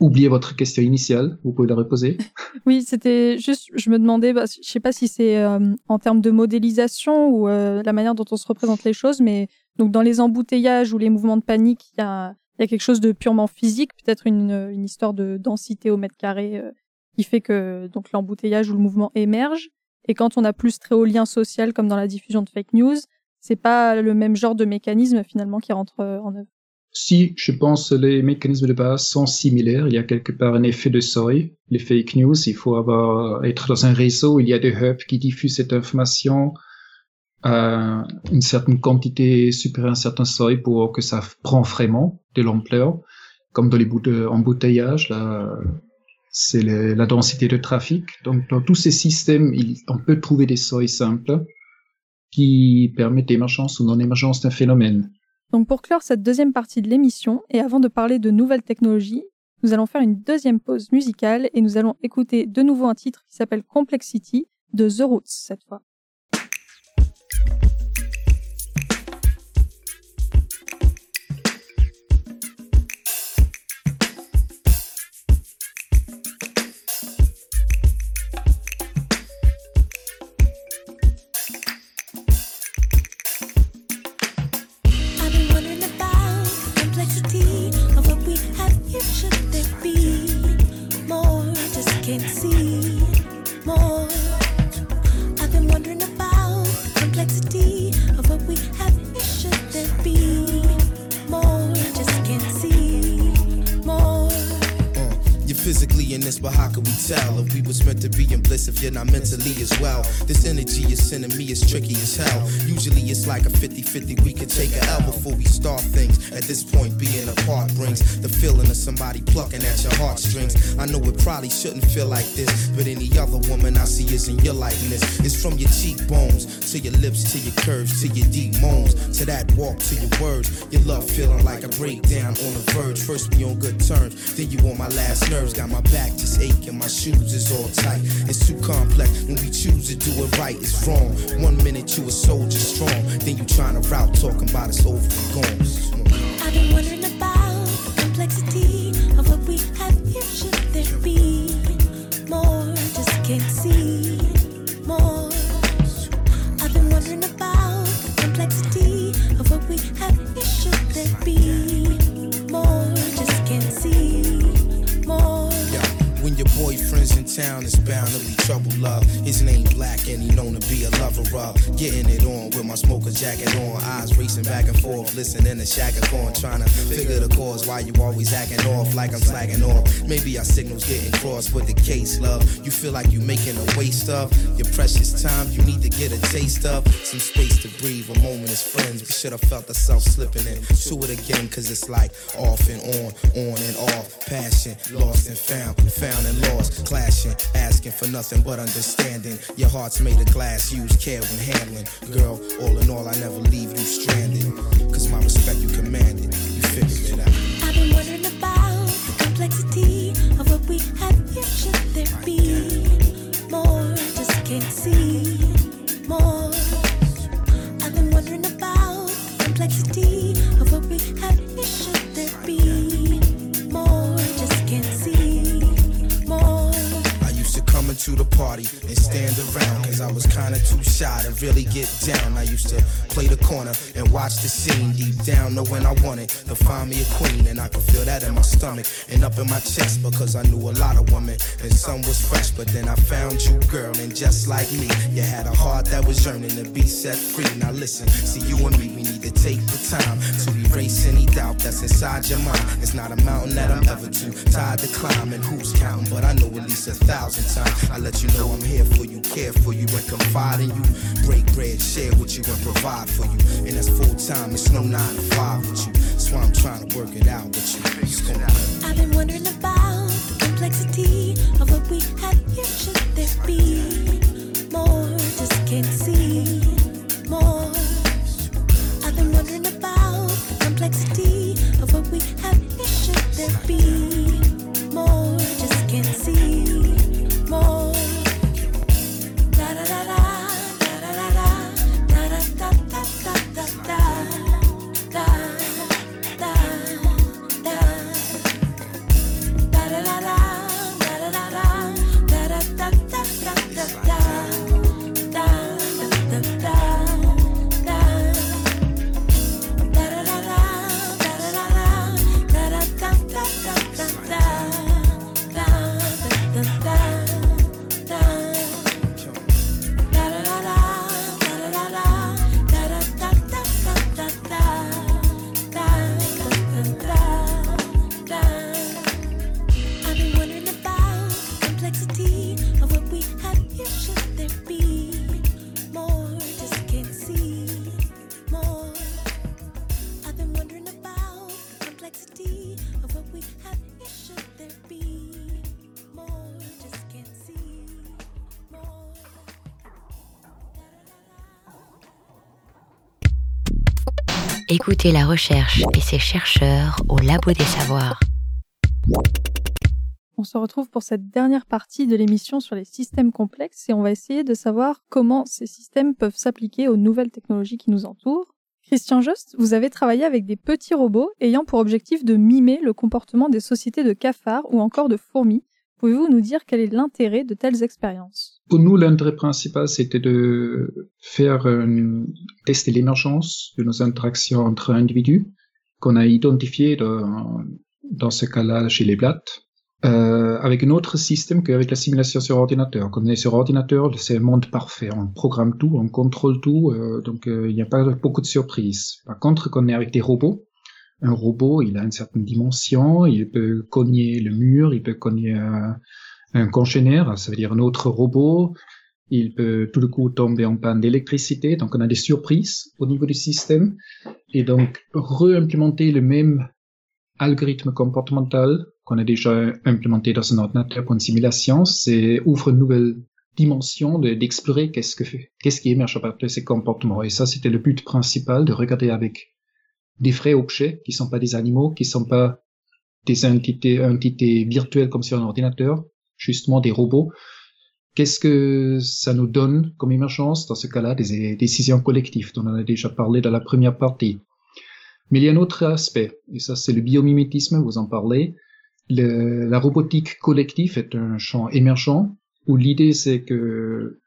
[SPEAKER 3] oublié votre question initiale, vous pouvez la reposer
[SPEAKER 2] Oui, c'était juste, je me demandais, bah, je sais pas si c'est euh, en termes de modélisation ou euh, la manière dont on se représente les choses, mais donc dans les embouteillages ou les mouvements de panique, il y a il y a quelque chose de purement physique, peut-être une, histoire de densité au mètre carré euh, qui fait que donc l'embouteillage ou le mouvement émerge. Et quand on a plus très haut lien social, comme dans la diffusion de fake news, c'est pas le même genre de mécanisme finalement qui rentre euh, en œuvre.
[SPEAKER 3] Si, je pense les mécanismes de base sont similaires. Il y a quelque part un effet de seuil. Les fake news, il faut avoir, être dans un réseau il y a des hubs qui diffusent cette information à une certaine quantité supérieure à un certain seuil pour que ça prend vraiment de l'ampleur, comme dans les bouts d'embouteillage. Là, c'est la densité de trafic. Donc dans tous ces systèmes, on peut trouver des seuils simples qui permettent l'émergence ou non-émergence d'un phénomène.
[SPEAKER 2] Donc pour clore cette deuxième partie de l'émission, et avant de parler de nouvelles technologies, nous allons faire une deuxième pause musicale et nous allons écouter de nouveau un titre qui s'appelle Complexity de The Roots cette fois.
[SPEAKER 6] You're not mentally as well. This energy you're sending me as tricky as hell. Usually it's like a 50 50, we can take a L before we start things. At this point, being apart brings the feeling of somebody plucking at your heartstrings. I know it probably shouldn't feel like this, but any other woman I see is in your likeness. It's from your cheekbones to your lips to your curves to your deep moans to that walk to your words. Your love feeling like a breakdown on the verge. First we on good terms, then you on my last nerves. Got my back just aching, my shoes is all tight. It's too complex. When we choose to do it right, it's wrong. One minute you a soldier strong, then you trying to route talking about it's over and gone.
[SPEAKER 7] I've been wondering
[SPEAKER 6] town, it's bound to be trouble, love. His name Black and he known to be a lover of getting it on with my smoker jacket on. Eyes racing back and forth, listening to Shaka Khan, trying to figure the cause why you always acting off like I'm slacking off. Maybe our signals getting crossed with the case, love. You feel like you making a waste of your precious time. You need to get a taste of some space to breathe. A moment as friends, we should have felt ourselves slipping in to it again, cause it's like off and on, on and off. Passion, lost and found, found and lost, clashing, asking for nothing but understanding. Your heart's made of glass, use care when handling. Girl, all in all, I never leave you stranded. Cause my respect you commanded, you figured it
[SPEAKER 7] out. I've been wondering about the complexity of what we have here. Should there be more? Just can't see more. I've been wondering about the complexity of what we have
[SPEAKER 6] the party and stand around Cause I was kinda too shy to really get down. I used to play the corner and watch the scene Deep down knowing I wanted to find me a queen And I could feel that in my stomach and up in my chest Because I knew a lot of women and some was fresh But then I found you girl and just like me You had a heart that was yearning to be set free. Now listen, see you and me, we need to take the time To erase any doubt that's inside your mind. It's not a mountain that I'm ever too tired to climb And who's counting, but I know at least a thousand times. I let you know I'm here for you, care for you, and confide in you. Break bread, share with you, and provide for you. And that's full time, it's no nine to five with you.
[SPEAKER 1] Écoutez la recherche et ses chercheurs au Labo des Savoirs.
[SPEAKER 2] On se retrouve pour cette dernière partie de l'émission sur les systèmes complexes et on va essayer de savoir comment ces systèmes peuvent s'appliquer aux nouvelles technologies qui nous entourent. Christian Jost, vous avez travaillé avec des petits robots ayant pour objectif de mimer le comportement des sociétés de cafards ou encore de fourmis. Pouvez-vous nous dire quel est l'intérêt de telles expériences?
[SPEAKER 3] Pour nous, l'intérêt principal, c'était de faire tester l'émergence de nos interactions entre individus qu'on a identifié dans, dans ce cas-là chez les blattes euh, avec un autre système qu'avec la simulation sur ordinateur. Quand on est sur ordinateur, c'est un monde parfait. On programme tout, on contrôle tout, euh, donc euh, il n'y a pas beaucoup de surprises. Par contre, quand on est avec des robots, un robot, il a une certaine dimension, il peut cogner le mur, il peut cogner un, un congénère, ça veut dire un autre robot, il peut tout le coup tomber en panne d'électricité, donc on a des surprises au niveau du système, et donc réimplémenter le même algorithme comportemental qu'on a déjà implémenté dans un ordinateur pour une simulation, c'est ouvre une nouvelle dimension d'explorer qu'est-ce que qu'est-ce qui émerge à partir de ces comportements. Et ça, c'était le but principal de regarder avec des vrais objets qui sont pas des animaux, qui sont pas des entités, virtuelles comme sur un ordinateur, justement des robots. Qu'est-ce que ça nous donne comme émergence dans ce cas-là des décisions collectives? Dont on a déjà parlé dans la première partie. Mais il y a un autre aspect, et ça c'est le biomimétisme, vous en parlez. Le, la robotique collective est un champ émergent où l'idée c'est que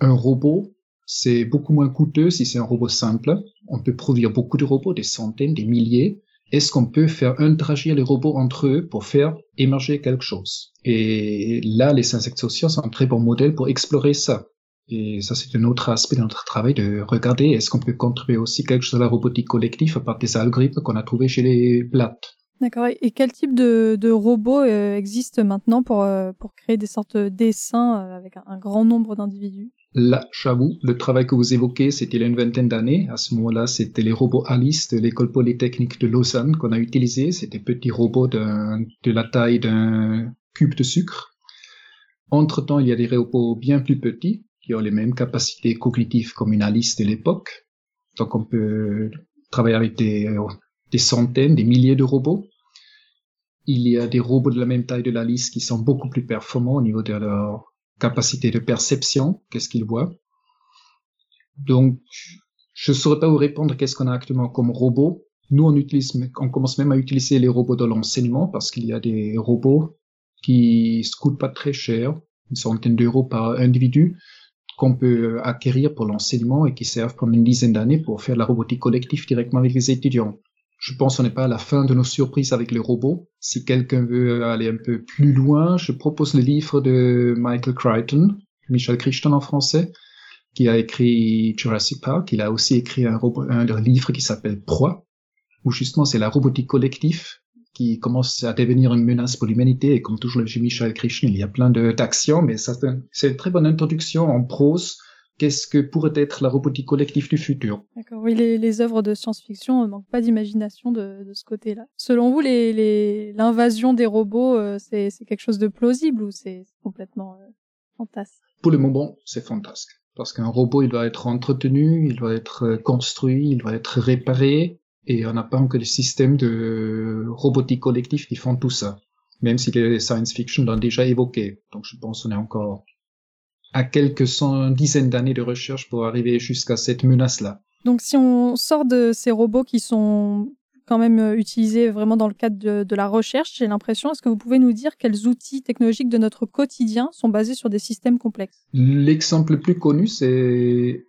[SPEAKER 3] un robot c'est beaucoup moins coûteux si c'est un robot simple. On peut produire beaucoup de robots, des centaines, des milliers. Est-ce qu'on peut faire interagir les robots entre eux pour faire émerger quelque chose? Et là, les insectes sociaux sont un très bon modèle pour explorer ça. Et ça, c'est un autre aspect de notre travail de regarder est-ce qu'on peut contribuer aussi quelque chose à la robotique collective partir des algorithmes qu'on a trouvés chez les plates?
[SPEAKER 2] D'accord. Et quel type de, de robots euh, existe maintenant pour, euh, pour créer des sortes de dessins euh, avec un, grand nombre d'individus?
[SPEAKER 3] Là, j'avoue, le travail que vous évoquez, c'était il y a une vingtaine d'années. À ce moment-là, c'était les robots Alice de l'école polytechnique de Lausanne qu'on a utilisés. C'était petits robots de la taille d'un cube de sucre. Entre-temps, il y a des robots bien plus petits qui ont les mêmes capacités cognitives comme une Alice de l'époque. Donc on peut travailler avec des, des centaines, des milliers de robots. Il y a des robots de la même taille de l'Alice qui sont beaucoup plus performants au niveau de leur capacité de perception, qu'est-ce qu'ils voient. Donc, je ne saurais pas vous répondre qu'est-ce qu'on a actuellement comme robot. Nous, on utilise, on commence même à utiliser les robots dans l'enseignement parce qu'il y a des robots qui ne coûtent pas très cher, une centaine d'euros par individu, qu'on peut acquérir pour l'enseignement et qui servent pendant une dizaine d'années pour faire la robotique collective directement avec les étudiants. Je pense qu'on n'est pas à la fin de nos surprises avec les robots. Si quelqu'un veut aller un peu plus loin, je propose le livre de Michael Crichton, Michel Crichton en français, qui a écrit Jurassic Park. Il a aussi écrit un, un livre qui s'appelle Proie, où justement c'est la robotique collective qui commence à devenir une menace pour l'humanité. Et comme toujours chez Michel Crichton, il y a plein d'actions, mais c'est une très bonne introduction en prose qu'est-ce que pourrait être la robotique collective du futur?
[SPEAKER 2] D'accord, oui, les, les, œuvres de science-fiction ne manquent pas d'imagination de, de, ce côté-là. Selon vous, l'invasion les, des robots, euh, c'est quelque chose de plausible ou c'est complètement euh, fantasque?
[SPEAKER 3] Pour le moment, c'est fantasque. Parce qu'un robot, il doit être entretenu, il doit être euh, construit, il doit être réparé, et on n'a pas encore des systèmes de robotique collective qui font tout ça. Même si les science fiction l'ont déjà évoqué. Donc je pense qu'on est encore à quelques cent, dizaines d'années de recherche pour arriver jusqu'à cette menace-là.
[SPEAKER 2] Donc si on sort de ces robots qui sont quand même euh, utilisés vraiment dans le cadre de, de la recherche, j'ai l'impression, est-ce que vous pouvez nous dire quels outils technologiques de notre quotidien sont basés sur des systèmes complexes?
[SPEAKER 3] L'exemple le plus connu, c'est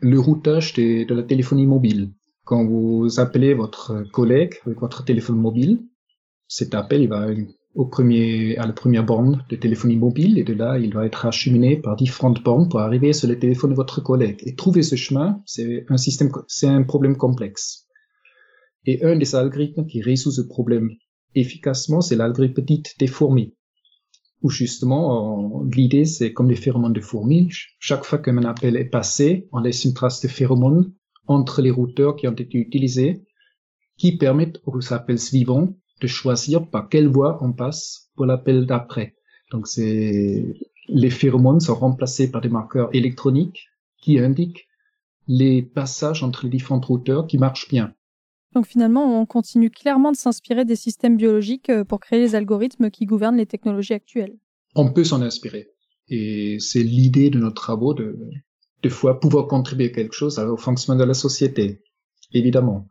[SPEAKER 3] le routage des, de la téléphonie mobile. Quand vous appelez votre collègue avec votre téléphone mobile, cet appel il va au premier, à la première borne de téléphonie mobile et de là, il doit être acheminé par différentes bornes pour arriver sur le téléphone de votre collègue. Et trouver ce chemin, c'est un système, c'est un problème complexe. Et un des algorithmes qui résout ce problème efficacement, c'est l'algorithme dit des fourmis. Où justement, l'idée, c'est comme les phéromones de fourmis. Chaque fois qu'un appel est passé, on laisse une trace de phéromones entre les routeurs qui ont été utilisés, qui permettent aux appels suivants de choisir par quelle voie on passe pour l'appel d'après. Donc c'est les phéromones sont remplacés par des marqueurs électroniques qui indiquent les passages entre les différents routeurs qui marchent bien.
[SPEAKER 2] Donc finalement, on continue clairement de s'inspirer des systèmes biologiques euh, pour créer les algorithmes qui gouvernent les technologies actuelles.
[SPEAKER 3] On peut s'en inspirer. Et c'est l'idée de nos travaux de, de fois pouvoir contribuer quelque chose au fonctionnement de la société, évidemment.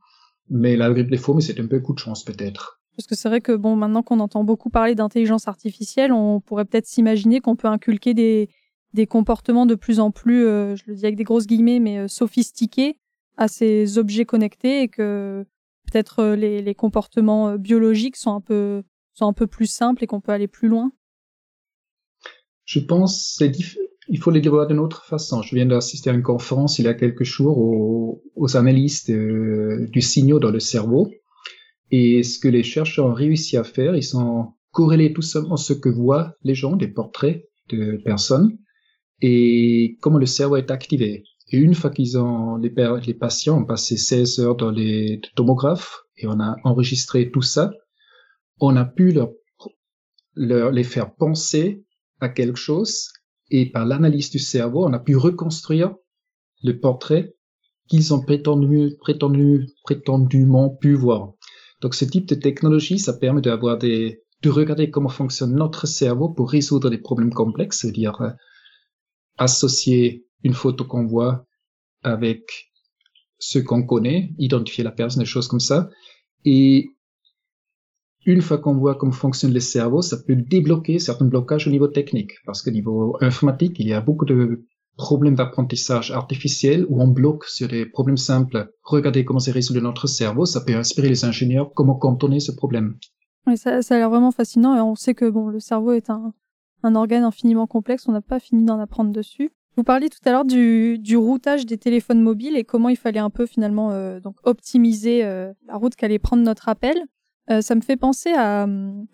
[SPEAKER 3] Mais l'algorithme des fourmis, c'est un peu coup de chance peut-être.
[SPEAKER 2] Parce que c'est vrai que bon, maintenant qu'on entend beaucoup parler d'intelligence artificielle, on pourrait peut-être s'imaginer qu'on peut inculquer des, des comportements de plus en plus, euh, je le dis avec des grosses guillemets, mais euh, sophistiqués à ces objets connectés et que peut-être euh, les, les, comportements biologiques sont un peu sont un peu plus simples et qu'on peut aller plus loin.
[SPEAKER 3] Je pense c'est il faut les voir d'une autre façon. Je viens d'assister à une conférence il y a quelques jours aux, aux analystes du signal dans le cerveau. Et ce que les chercheurs ont réussi à faire, ils sont corrélés tout simplement ce que voient les gens, des portraits de personnes, et comment le cerveau est activé. Et une fois qu'ils ont, les, les, patients ont passé 16 heures dans les tomographes et on a enregistré tout ça, on a pu leur, leur, les faire penser à quelque chose et par l'analyse du cerveau, on a pu reconstruire le portrait qu'ils ont prétendu, prétendu, prétendument pu voir. Donc ce type de technologie, ça permet d'avoir des, de regarder comment fonctionne notre cerveau pour résoudre des problèmes complexes, c'est-à-dire euh, associer une photo qu'on voit avec ce qu'on connaît, identifier la personne, des choses comme ça. Et une fois qu'on voit comment fonctionne le cerveau, ça peut débloquer certains blocages au niveau technique. Parce qu'au niveau informatique, il y a beaucoup de problèmes d'apprentissage artificiel où on bloque sur des problèmes simples. Regardez comment c'est résolu notre cerveau, ça peut inspirer les ingénieurs comment contourner ce problème.
[SPEAKER 2] Ça, a l'air vraiment fascinant et on sait que bon, le cerveau est un, organe infiniment complexe, on n'a pas fini d'en apprendre dessus. Vous parliez tout à l'heure du, routage des téléphones mobiles et comment il fallait un peu finalement euh, donc optimiser euh, la route qu'allait prendre notre appel. Euh, ça me fait penser à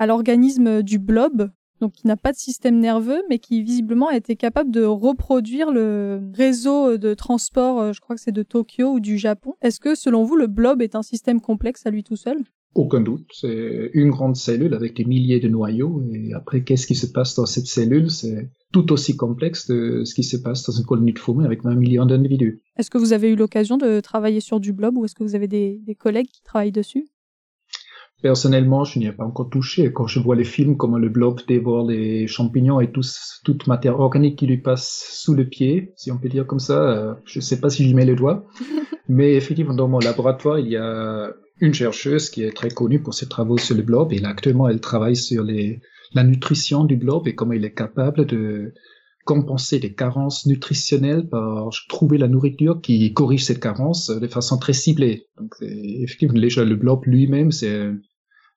[SPEAKER 2] l'organisme du blob, donc qui n'a pas de système nerveux, mais qui visiblement a été capable de reproduire le réseau de transport, euh, je crois que c'est de Tokyo ou du Japon. Est-ce que selon vous, le blob est un système complexe à lui tout seul?
[SPEAKER 3] Aucun doute, c'est une grande cellule avec des milliers de noyaux. Et après qu'est-ce qui se passe dans cette cellule, c'est tout aussi complexe que ce qui se passe dans une colonie de fourmis avec 20 millions d'individus.
[SPEAKER 2] Est-ce que vous avez eu l'occasion de travailler sur du blob ou est-ce que vous avez des, des collègues qui travaillent dessus?
[SPEAKER 3] Personnellement, je n'y ai pas encore touché. Quand je vois les films, comment le blob dévore les champignons et tout, toute matière organique qui lui passe sous le pied, si on peut dire comme ça, euh, je ne sais pas si j'y mets le doigt. Mais effectivement, dans mon laboratoire, il y a une chercheuse qui est très connue pour ses travaux sur le blob et là, actuellement elle travaille sur les, la nutrition du blob et comment il est capable de compenser les carences nutritionnelles par trouver la nourriture qui corrige cette carence de façon très ciblée. Donc effectivement déjà le blob lui-même c'est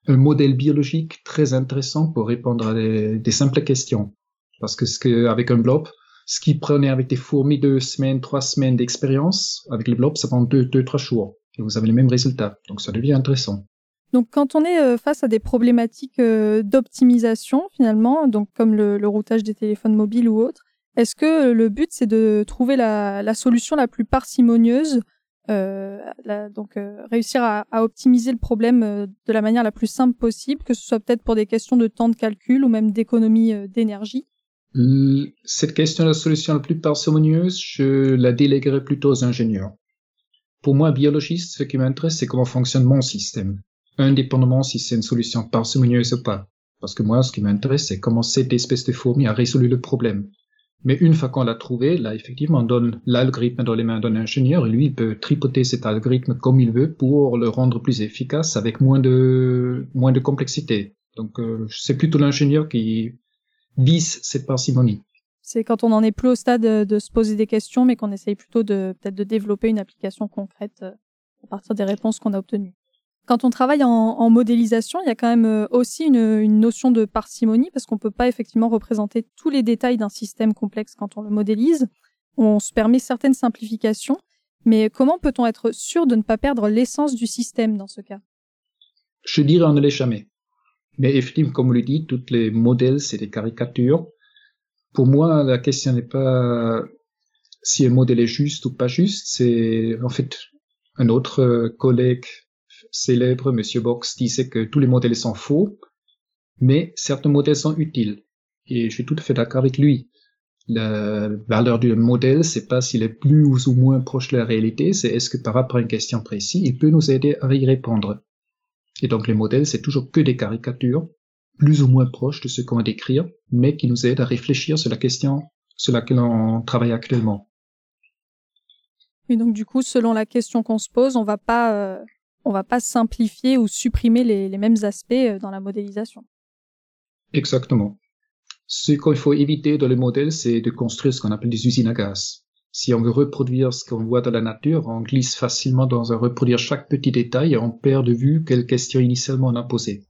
[SPEAKER 3] un, modèle biologique très intéressant pour répondre à des, simples questions parce que, avec un blob ce qui prenait avec des fourmis deux semaines, trois semaines d'expérience, avec le blob, ça prend deux, trois jours et vous avez les mêmes résultats. Donc ça devient intéressant.
[SPEAKER 2] Donc quand on est euh, face à des problématiques euh, d'optimisation finalement, donc comme le, routage des téléphones mobiles ou autres, est-ce que le but c'est de trouver la, solution la plus parcimonieuse, euh, donc euh, réussir à, optimiser le problème euh, de la manière la plus simple possible, que ce soit peut-être pour des questions de temps de calcul ou même d'économie d'énergie
[SPEAKER 3] Cette question de la solution la plus parcimonieuse, je la déléguerai plutôt aux ingénieurs. Pour moi, biologiste, ce qui m'intéresse, c'est comment fonctionne mon système, indépendamment si c'est une solution parcimonieuse ou pas. Parce que moi, ce qui m'intéresse, c'est comment cette espèce de fourmi a résolu le problème. Mais une fois qu'on l'a trouvé, là, effectivement, on donne l'algorithme dans les mains d'un ingénieur et lui, il peut tripoter cet algorithme comme il veut pour le rendre plus efficace avec moins de, moins de complexité. Donc, euh, c'est plutôt l'ingénieur qui vise cette parcimonie.
[SPEAKER 2] C'est quand on n'en est plus au stade de, se poser des questions, mais qu'on essaye plutôt de peut-être de développer une application concrète euh, à partir des réponses qu'on a obtenues. Quand on travaille en, modélisation, il y a quand même euh, aussi une, notion de parcimonie parce qu'on peut pas effectivement représenter tous les détails d'un système complexe quand on le modélise. On se permet certaines simplifications, mais comment peut-on être sûr de ne pas perdre l'essence du système dans ce cas?
[SPEAKER 3] Je dirais on ne l'est jamais. Mais effectivement, comme vous le dites, tous les modèles, c'est des caricatures pour moi, la question n'est pas si un modèle est juste ou pas juste, c'est en fait un autre collègue célèbre, Monsieur Box, disait que tous les modèles sont faux, mais certains modèles sont utiles. Et je suis tout à fait d'accord avec lui. La valeur du modèle, c'est pas s'il est plus ou moins proche de la réalité, c'est est-ce que par rapport à une question précise, il peut nous aider à y répondre. Et donc les modèles, c'est toujours que des caricatures, plus ou moins proches de ce qu'on va décrire, mais qui nous aident à réfléchir sur la question sur laquelle on travaille actuellement.
[SPEAKER 2] Et donc du coup, selon la question qu'on se pose, on va pas, euh, on va pas simplifier ou supprimer les, les mêmes aspects euh, dans la modélisation.
[SPEAKER 3] Exactement. Ce qu'il faut éviter dans les modèles, c'est de construire ce qu'on appelle des usines à gaz. Si on veut reproduire ce qu'on voit dans la nature, on glisse facilement dans un reproduire chaque petit détail et on perd de vue quelle question initialement on a posée.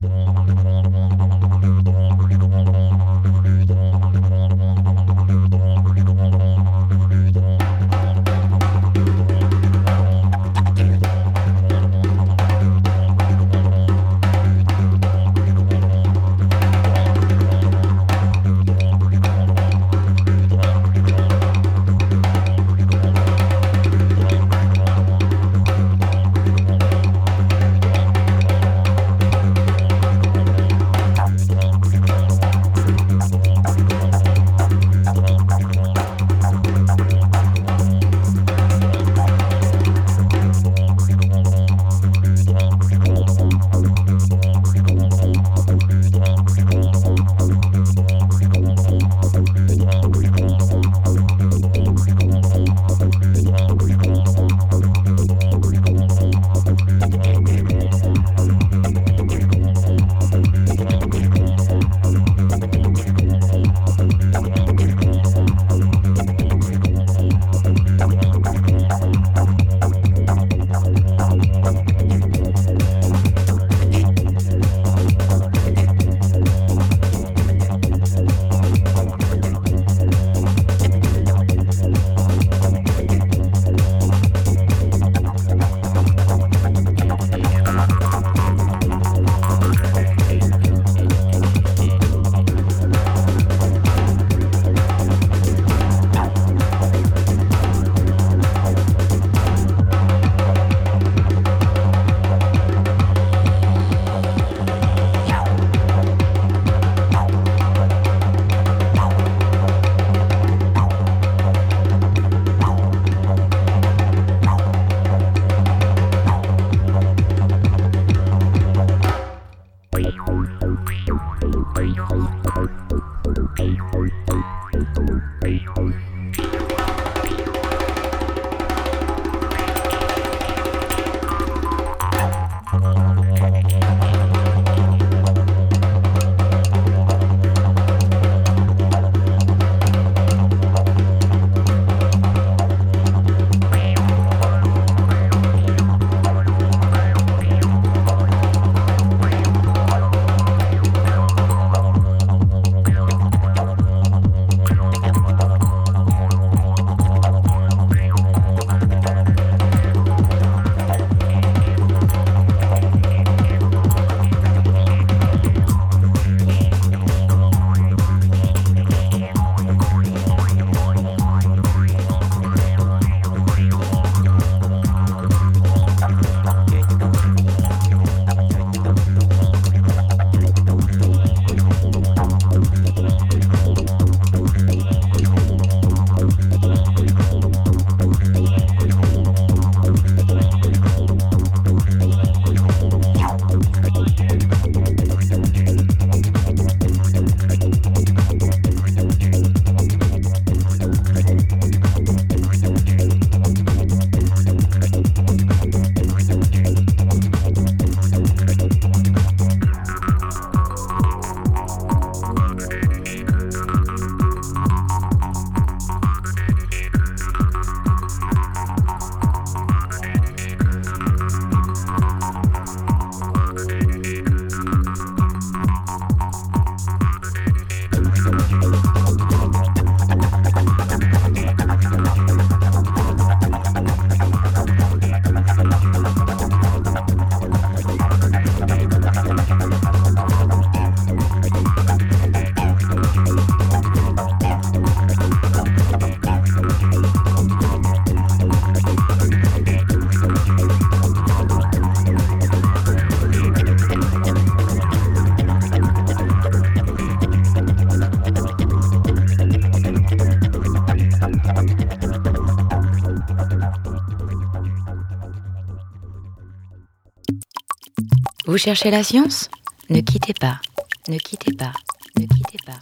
[SPEAKER 1] Cherchez la science Ne quittez pas, ne quittez pas, ne quittez pas.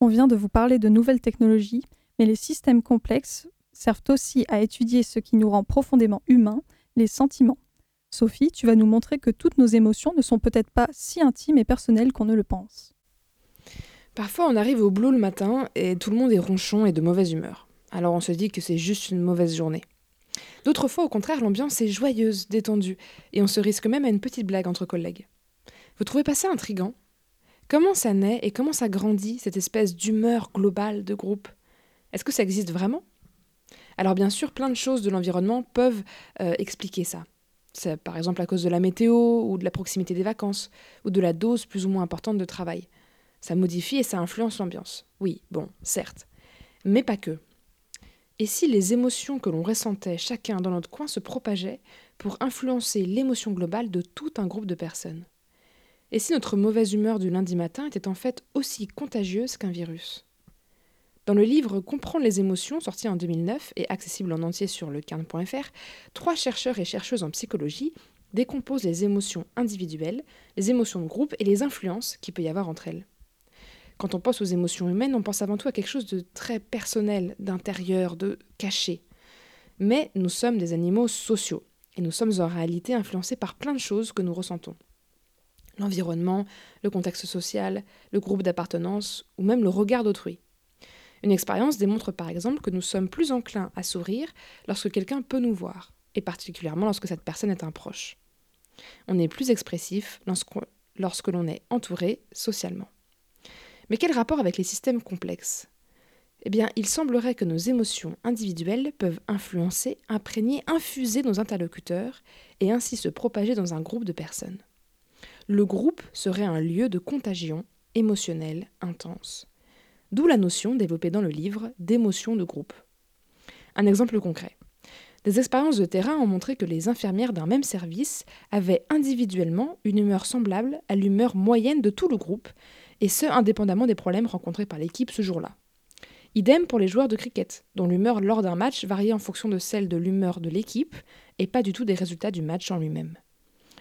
[SPEAKER 2] On vient de vous parler de nouvelles technologies, mais les systèmes complexes servent aussi à étudier ce qui nous rend profondément humains, les sentiments. Sophie, tu vas nous montrer que toutes nos émotions ne sont peut-être pas si intimes et personnelles qu'on ne le pense.
[SPEAKER 8] Parfois, on arrive au boulot le matin et tout le monde est ronchon et de mauvaise humeur. Alors on se dit que c'est juste une mauvaise journée. D'autres fois, au contraire, l'ambiance est joyeuse, détendue, et on se risque même à une petite blague entre collègues. Vous trouvez pas ça intrigant? Comment ça naît et comment ça grandit, cette espèce d'humeur globale de groupe? Est-ce que ça existe vraiment? Alors bien sûr, plein de choses de l'environnement peuvent euh, expliquer ça. C'est par exemple à cause de la météo, ou de la proximité des vacances, ou de la dose plus ou moins importante de travail. Ça modifie et ça influence l'ambiance. Oui, bon, certes. Mais pas que. Et si les émotions que l'on ressentait chacun dans notre coin se propageaient pour influencer l'émotion globale de tout un groupe de personnes? Et si notre mauvaise humeur du lundi matin était en fait aussi contagieuse qu'un virus? Dans le livre Comprendre les émotions, sorti en 2009 et accessible en entier sur le carne.fr, trois chercheurs et chercheuses en psychologie décomposent les émotions individuelles, les émotions de groupe et les influences qu'il peut y avoir entre elles. Quand on pense aux émotions humaines, on pense avant tout à quelque chose de très personnel, d'intérieur, de caché. Mais nous sommes des animaux sociaux, et nous sommes en réalité influencés par plein de choses que nous ressentons. L'environnement, le contexte social, le groupe d'appartenance, ou même le regard d'autrui. Une expérience démontre par exemple que nous sommes plus enclins à sourire lorsque quelqu'un peut nous voir, et particulièrement lorsque cette personne est un proche. On est plus expressif lorsque l'on est entouré socialement. Mais quel rapport avec les systèmes complexes? Eh bien, il semblerait que nos émotions individuelles peuvent influencer, imprégner, infuser nos interlocuteurs et ainsi se propager dans un groupe de personnes. Le groupe serait un lieu de contagion émotionnelle intense. D'où la notion développée dans le livre d'émotion de groupe. Un exemple concret. Des expériences de terrain ont montré que les infirmières d'un même service avaient individuellement une humeur semblable à l'humeur moyenne de tout le groupe, et ce indépendamment des problèmes rencontrés par l'équipe ce jour-là. Idem pour les joueurs de cricket, dont l'humeur lors d'un match variait en fonction de celle de l'humeur de l'équipe et pas du tout des résultats du match en lui-même.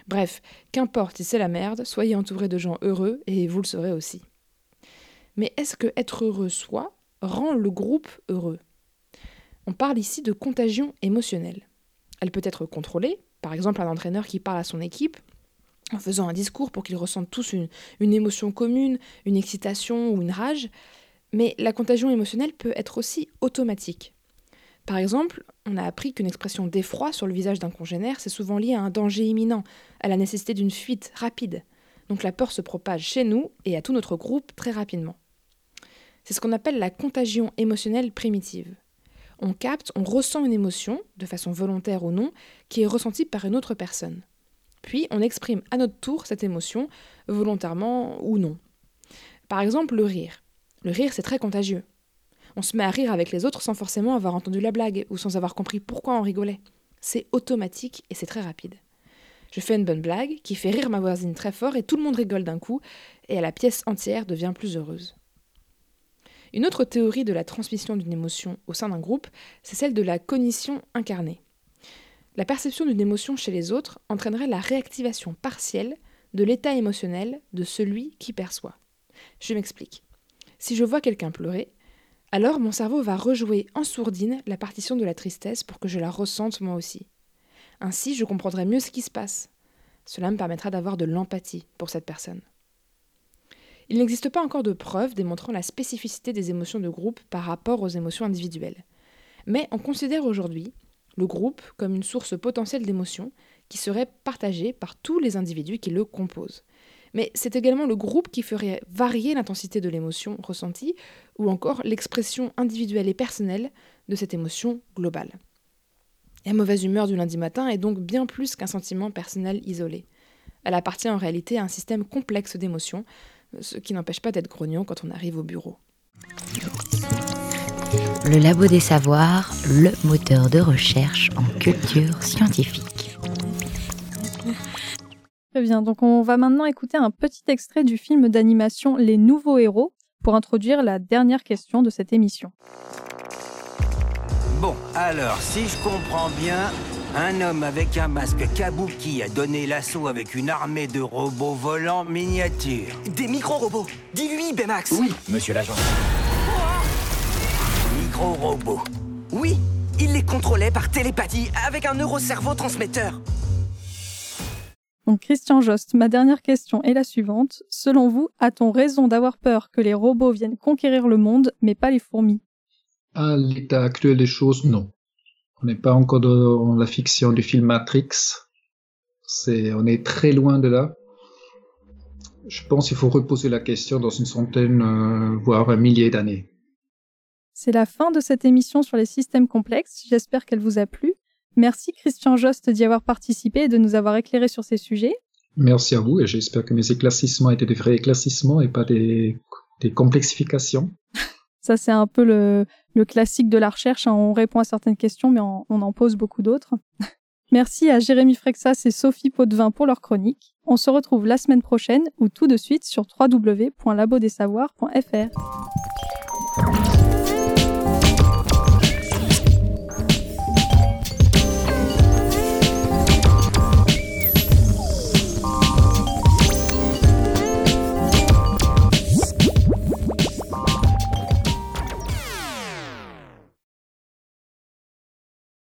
[SPEAKER 8] Bref, qu'importe si c'est la merde, soyez entouré de gens heureux et vous le serez aussi. Mais est-ce que être heureux soi rend le groupe heureux? On parle ici de contagion émotionnelle. Elle peut être contrôlée, par exemple un entraîneur qui parle à son équipe en faisant un discours pour qu'ils ressentent tous une, émotion commune, une excitation ou une rage, mais la contagion émotionnelle peut être aussi automatique. Par exemple, on a appris qu'une expression d'effroi sur le visage d'un congénère, c'est souvent lié à un danger imminent, à la nécessité d'une fuite rapide. Donc la peur se propage chez nous et à tout notre groupe très rapidement. C'est ce qu'on appelle la contagion émotionnelle primitive. On capte, on ressent une émotion, de façon volontaire ou non, qui est ressentie par une autre personne. Puis on exprime à notre tour cette émotion, volontairement ou non. Par exemple, le rire. Le rire, c'est très contagieux. On se met à rire avec les autres sans forcément avoir entendu la blague ou sans avoir compris pourquoi on rigolait. C'est automatique et c'est très rapide. Je fais une bonne blague qui fait rire ma voisine très fort et tout le monde rigole d'un coup et la pièce entière devient plus heureuse. Une autre théorie de la transmission d'une émotion au sein d'un groupe, c'est celle de la cognition incarnée. La perception d'une émotion chez les autres entraînerait la réactivation partielle de l'état émotionnel de celui qui perçoit. Je m'explique. Si je vois quelqu'un pleurer, alors mon cerveau va rejouer en sourdine la partition de la tristesse pour que je la ressente moi aussi. Ainsi, je comprendrai mieux ce qui se passe. Cela me permettra d'avoir de l'empathie pour cette personne. Il n'existe pas encore de preuves démontrant la spécificité des émotions de groupe par rapport aux émotions individuelles. Mais on considère aujourd'hui le groupe comme une source potentielle d'émotions qui serait partagée par tous les individus qui le composent. Mais c'est également le groupe qui ferait varier l'intensité de l'émotion ressentie ou encore l'expression individuelle et personnelle de cette émotion globale. La mauvaise humeur du lundi matin est donc bien plus qu'un sentiment personnel isolé. Elle appartient en réalité à un système complexe d'émotions, ce qui n'empêche pas d'être grognon quand on arrive au bureau.
[SPEAKER 1] Le Labo des Savoirs, le moteur de recherche en culture scientifique.
[SPEAKER 2] Très bien, donc on va maintenant écouter un petit extrait du film d'animation Les Nouveaux Héros pour introduire la dernière question de cette émission.
[SPEAKER 4] Bon, alors, si je comprends bien, Un homme avec un masque kabuki a donné l'assaut avec une armée de robots volants miniatures.
[SPEAKER 9] Des micro-robots. Dis-lui, Baymax.
[SPEAKER 4] Oui, monsieur l'agent. Micro-robots.
[SPEAKER 9] Oui, il les contrôlait par télépathie avec un neurocerveau transmetteur.
[SPEAKER 2] Donc Christian Jost, ma dernière question est la suivante. Selon vous, a-t-on raison d'avoir peur que les robots viennent conquérir le monde, mais pas les fourmis?
[SPEAKER 3] À l'état actuel des choses, non. On n'est pas encore dans la fiction du film Matrix. C'est, on est très loin de là. Je pense qu'il faut reposer la question dans une centaine, euh, voire un millier d'années.
[SPEAKER 2] C'est la fin de cette émission sur les systèmes complexes. J'espère qu'elle vous a plu. Merci Christian Jost d'y avoir participé et de nous avoir éclairé sur ces sujets.
[SPEAKER 3] Merci à vous et j'espère que mes éclaircissements étaient des vrais éclaircissements et pas des, des complexifications.
[SPEAKER 2] Ça, c'est un peu le, le, classique de la recherche. Hein. On répond à certaines questions, mais on, on en pose beaucoup d'autres. Merci à Jérémy Frexas et Sophie Potvin pour leur chronique. On se retrouve la semaine prochaine ou tout de suite sur www.labodesavoirs.fr.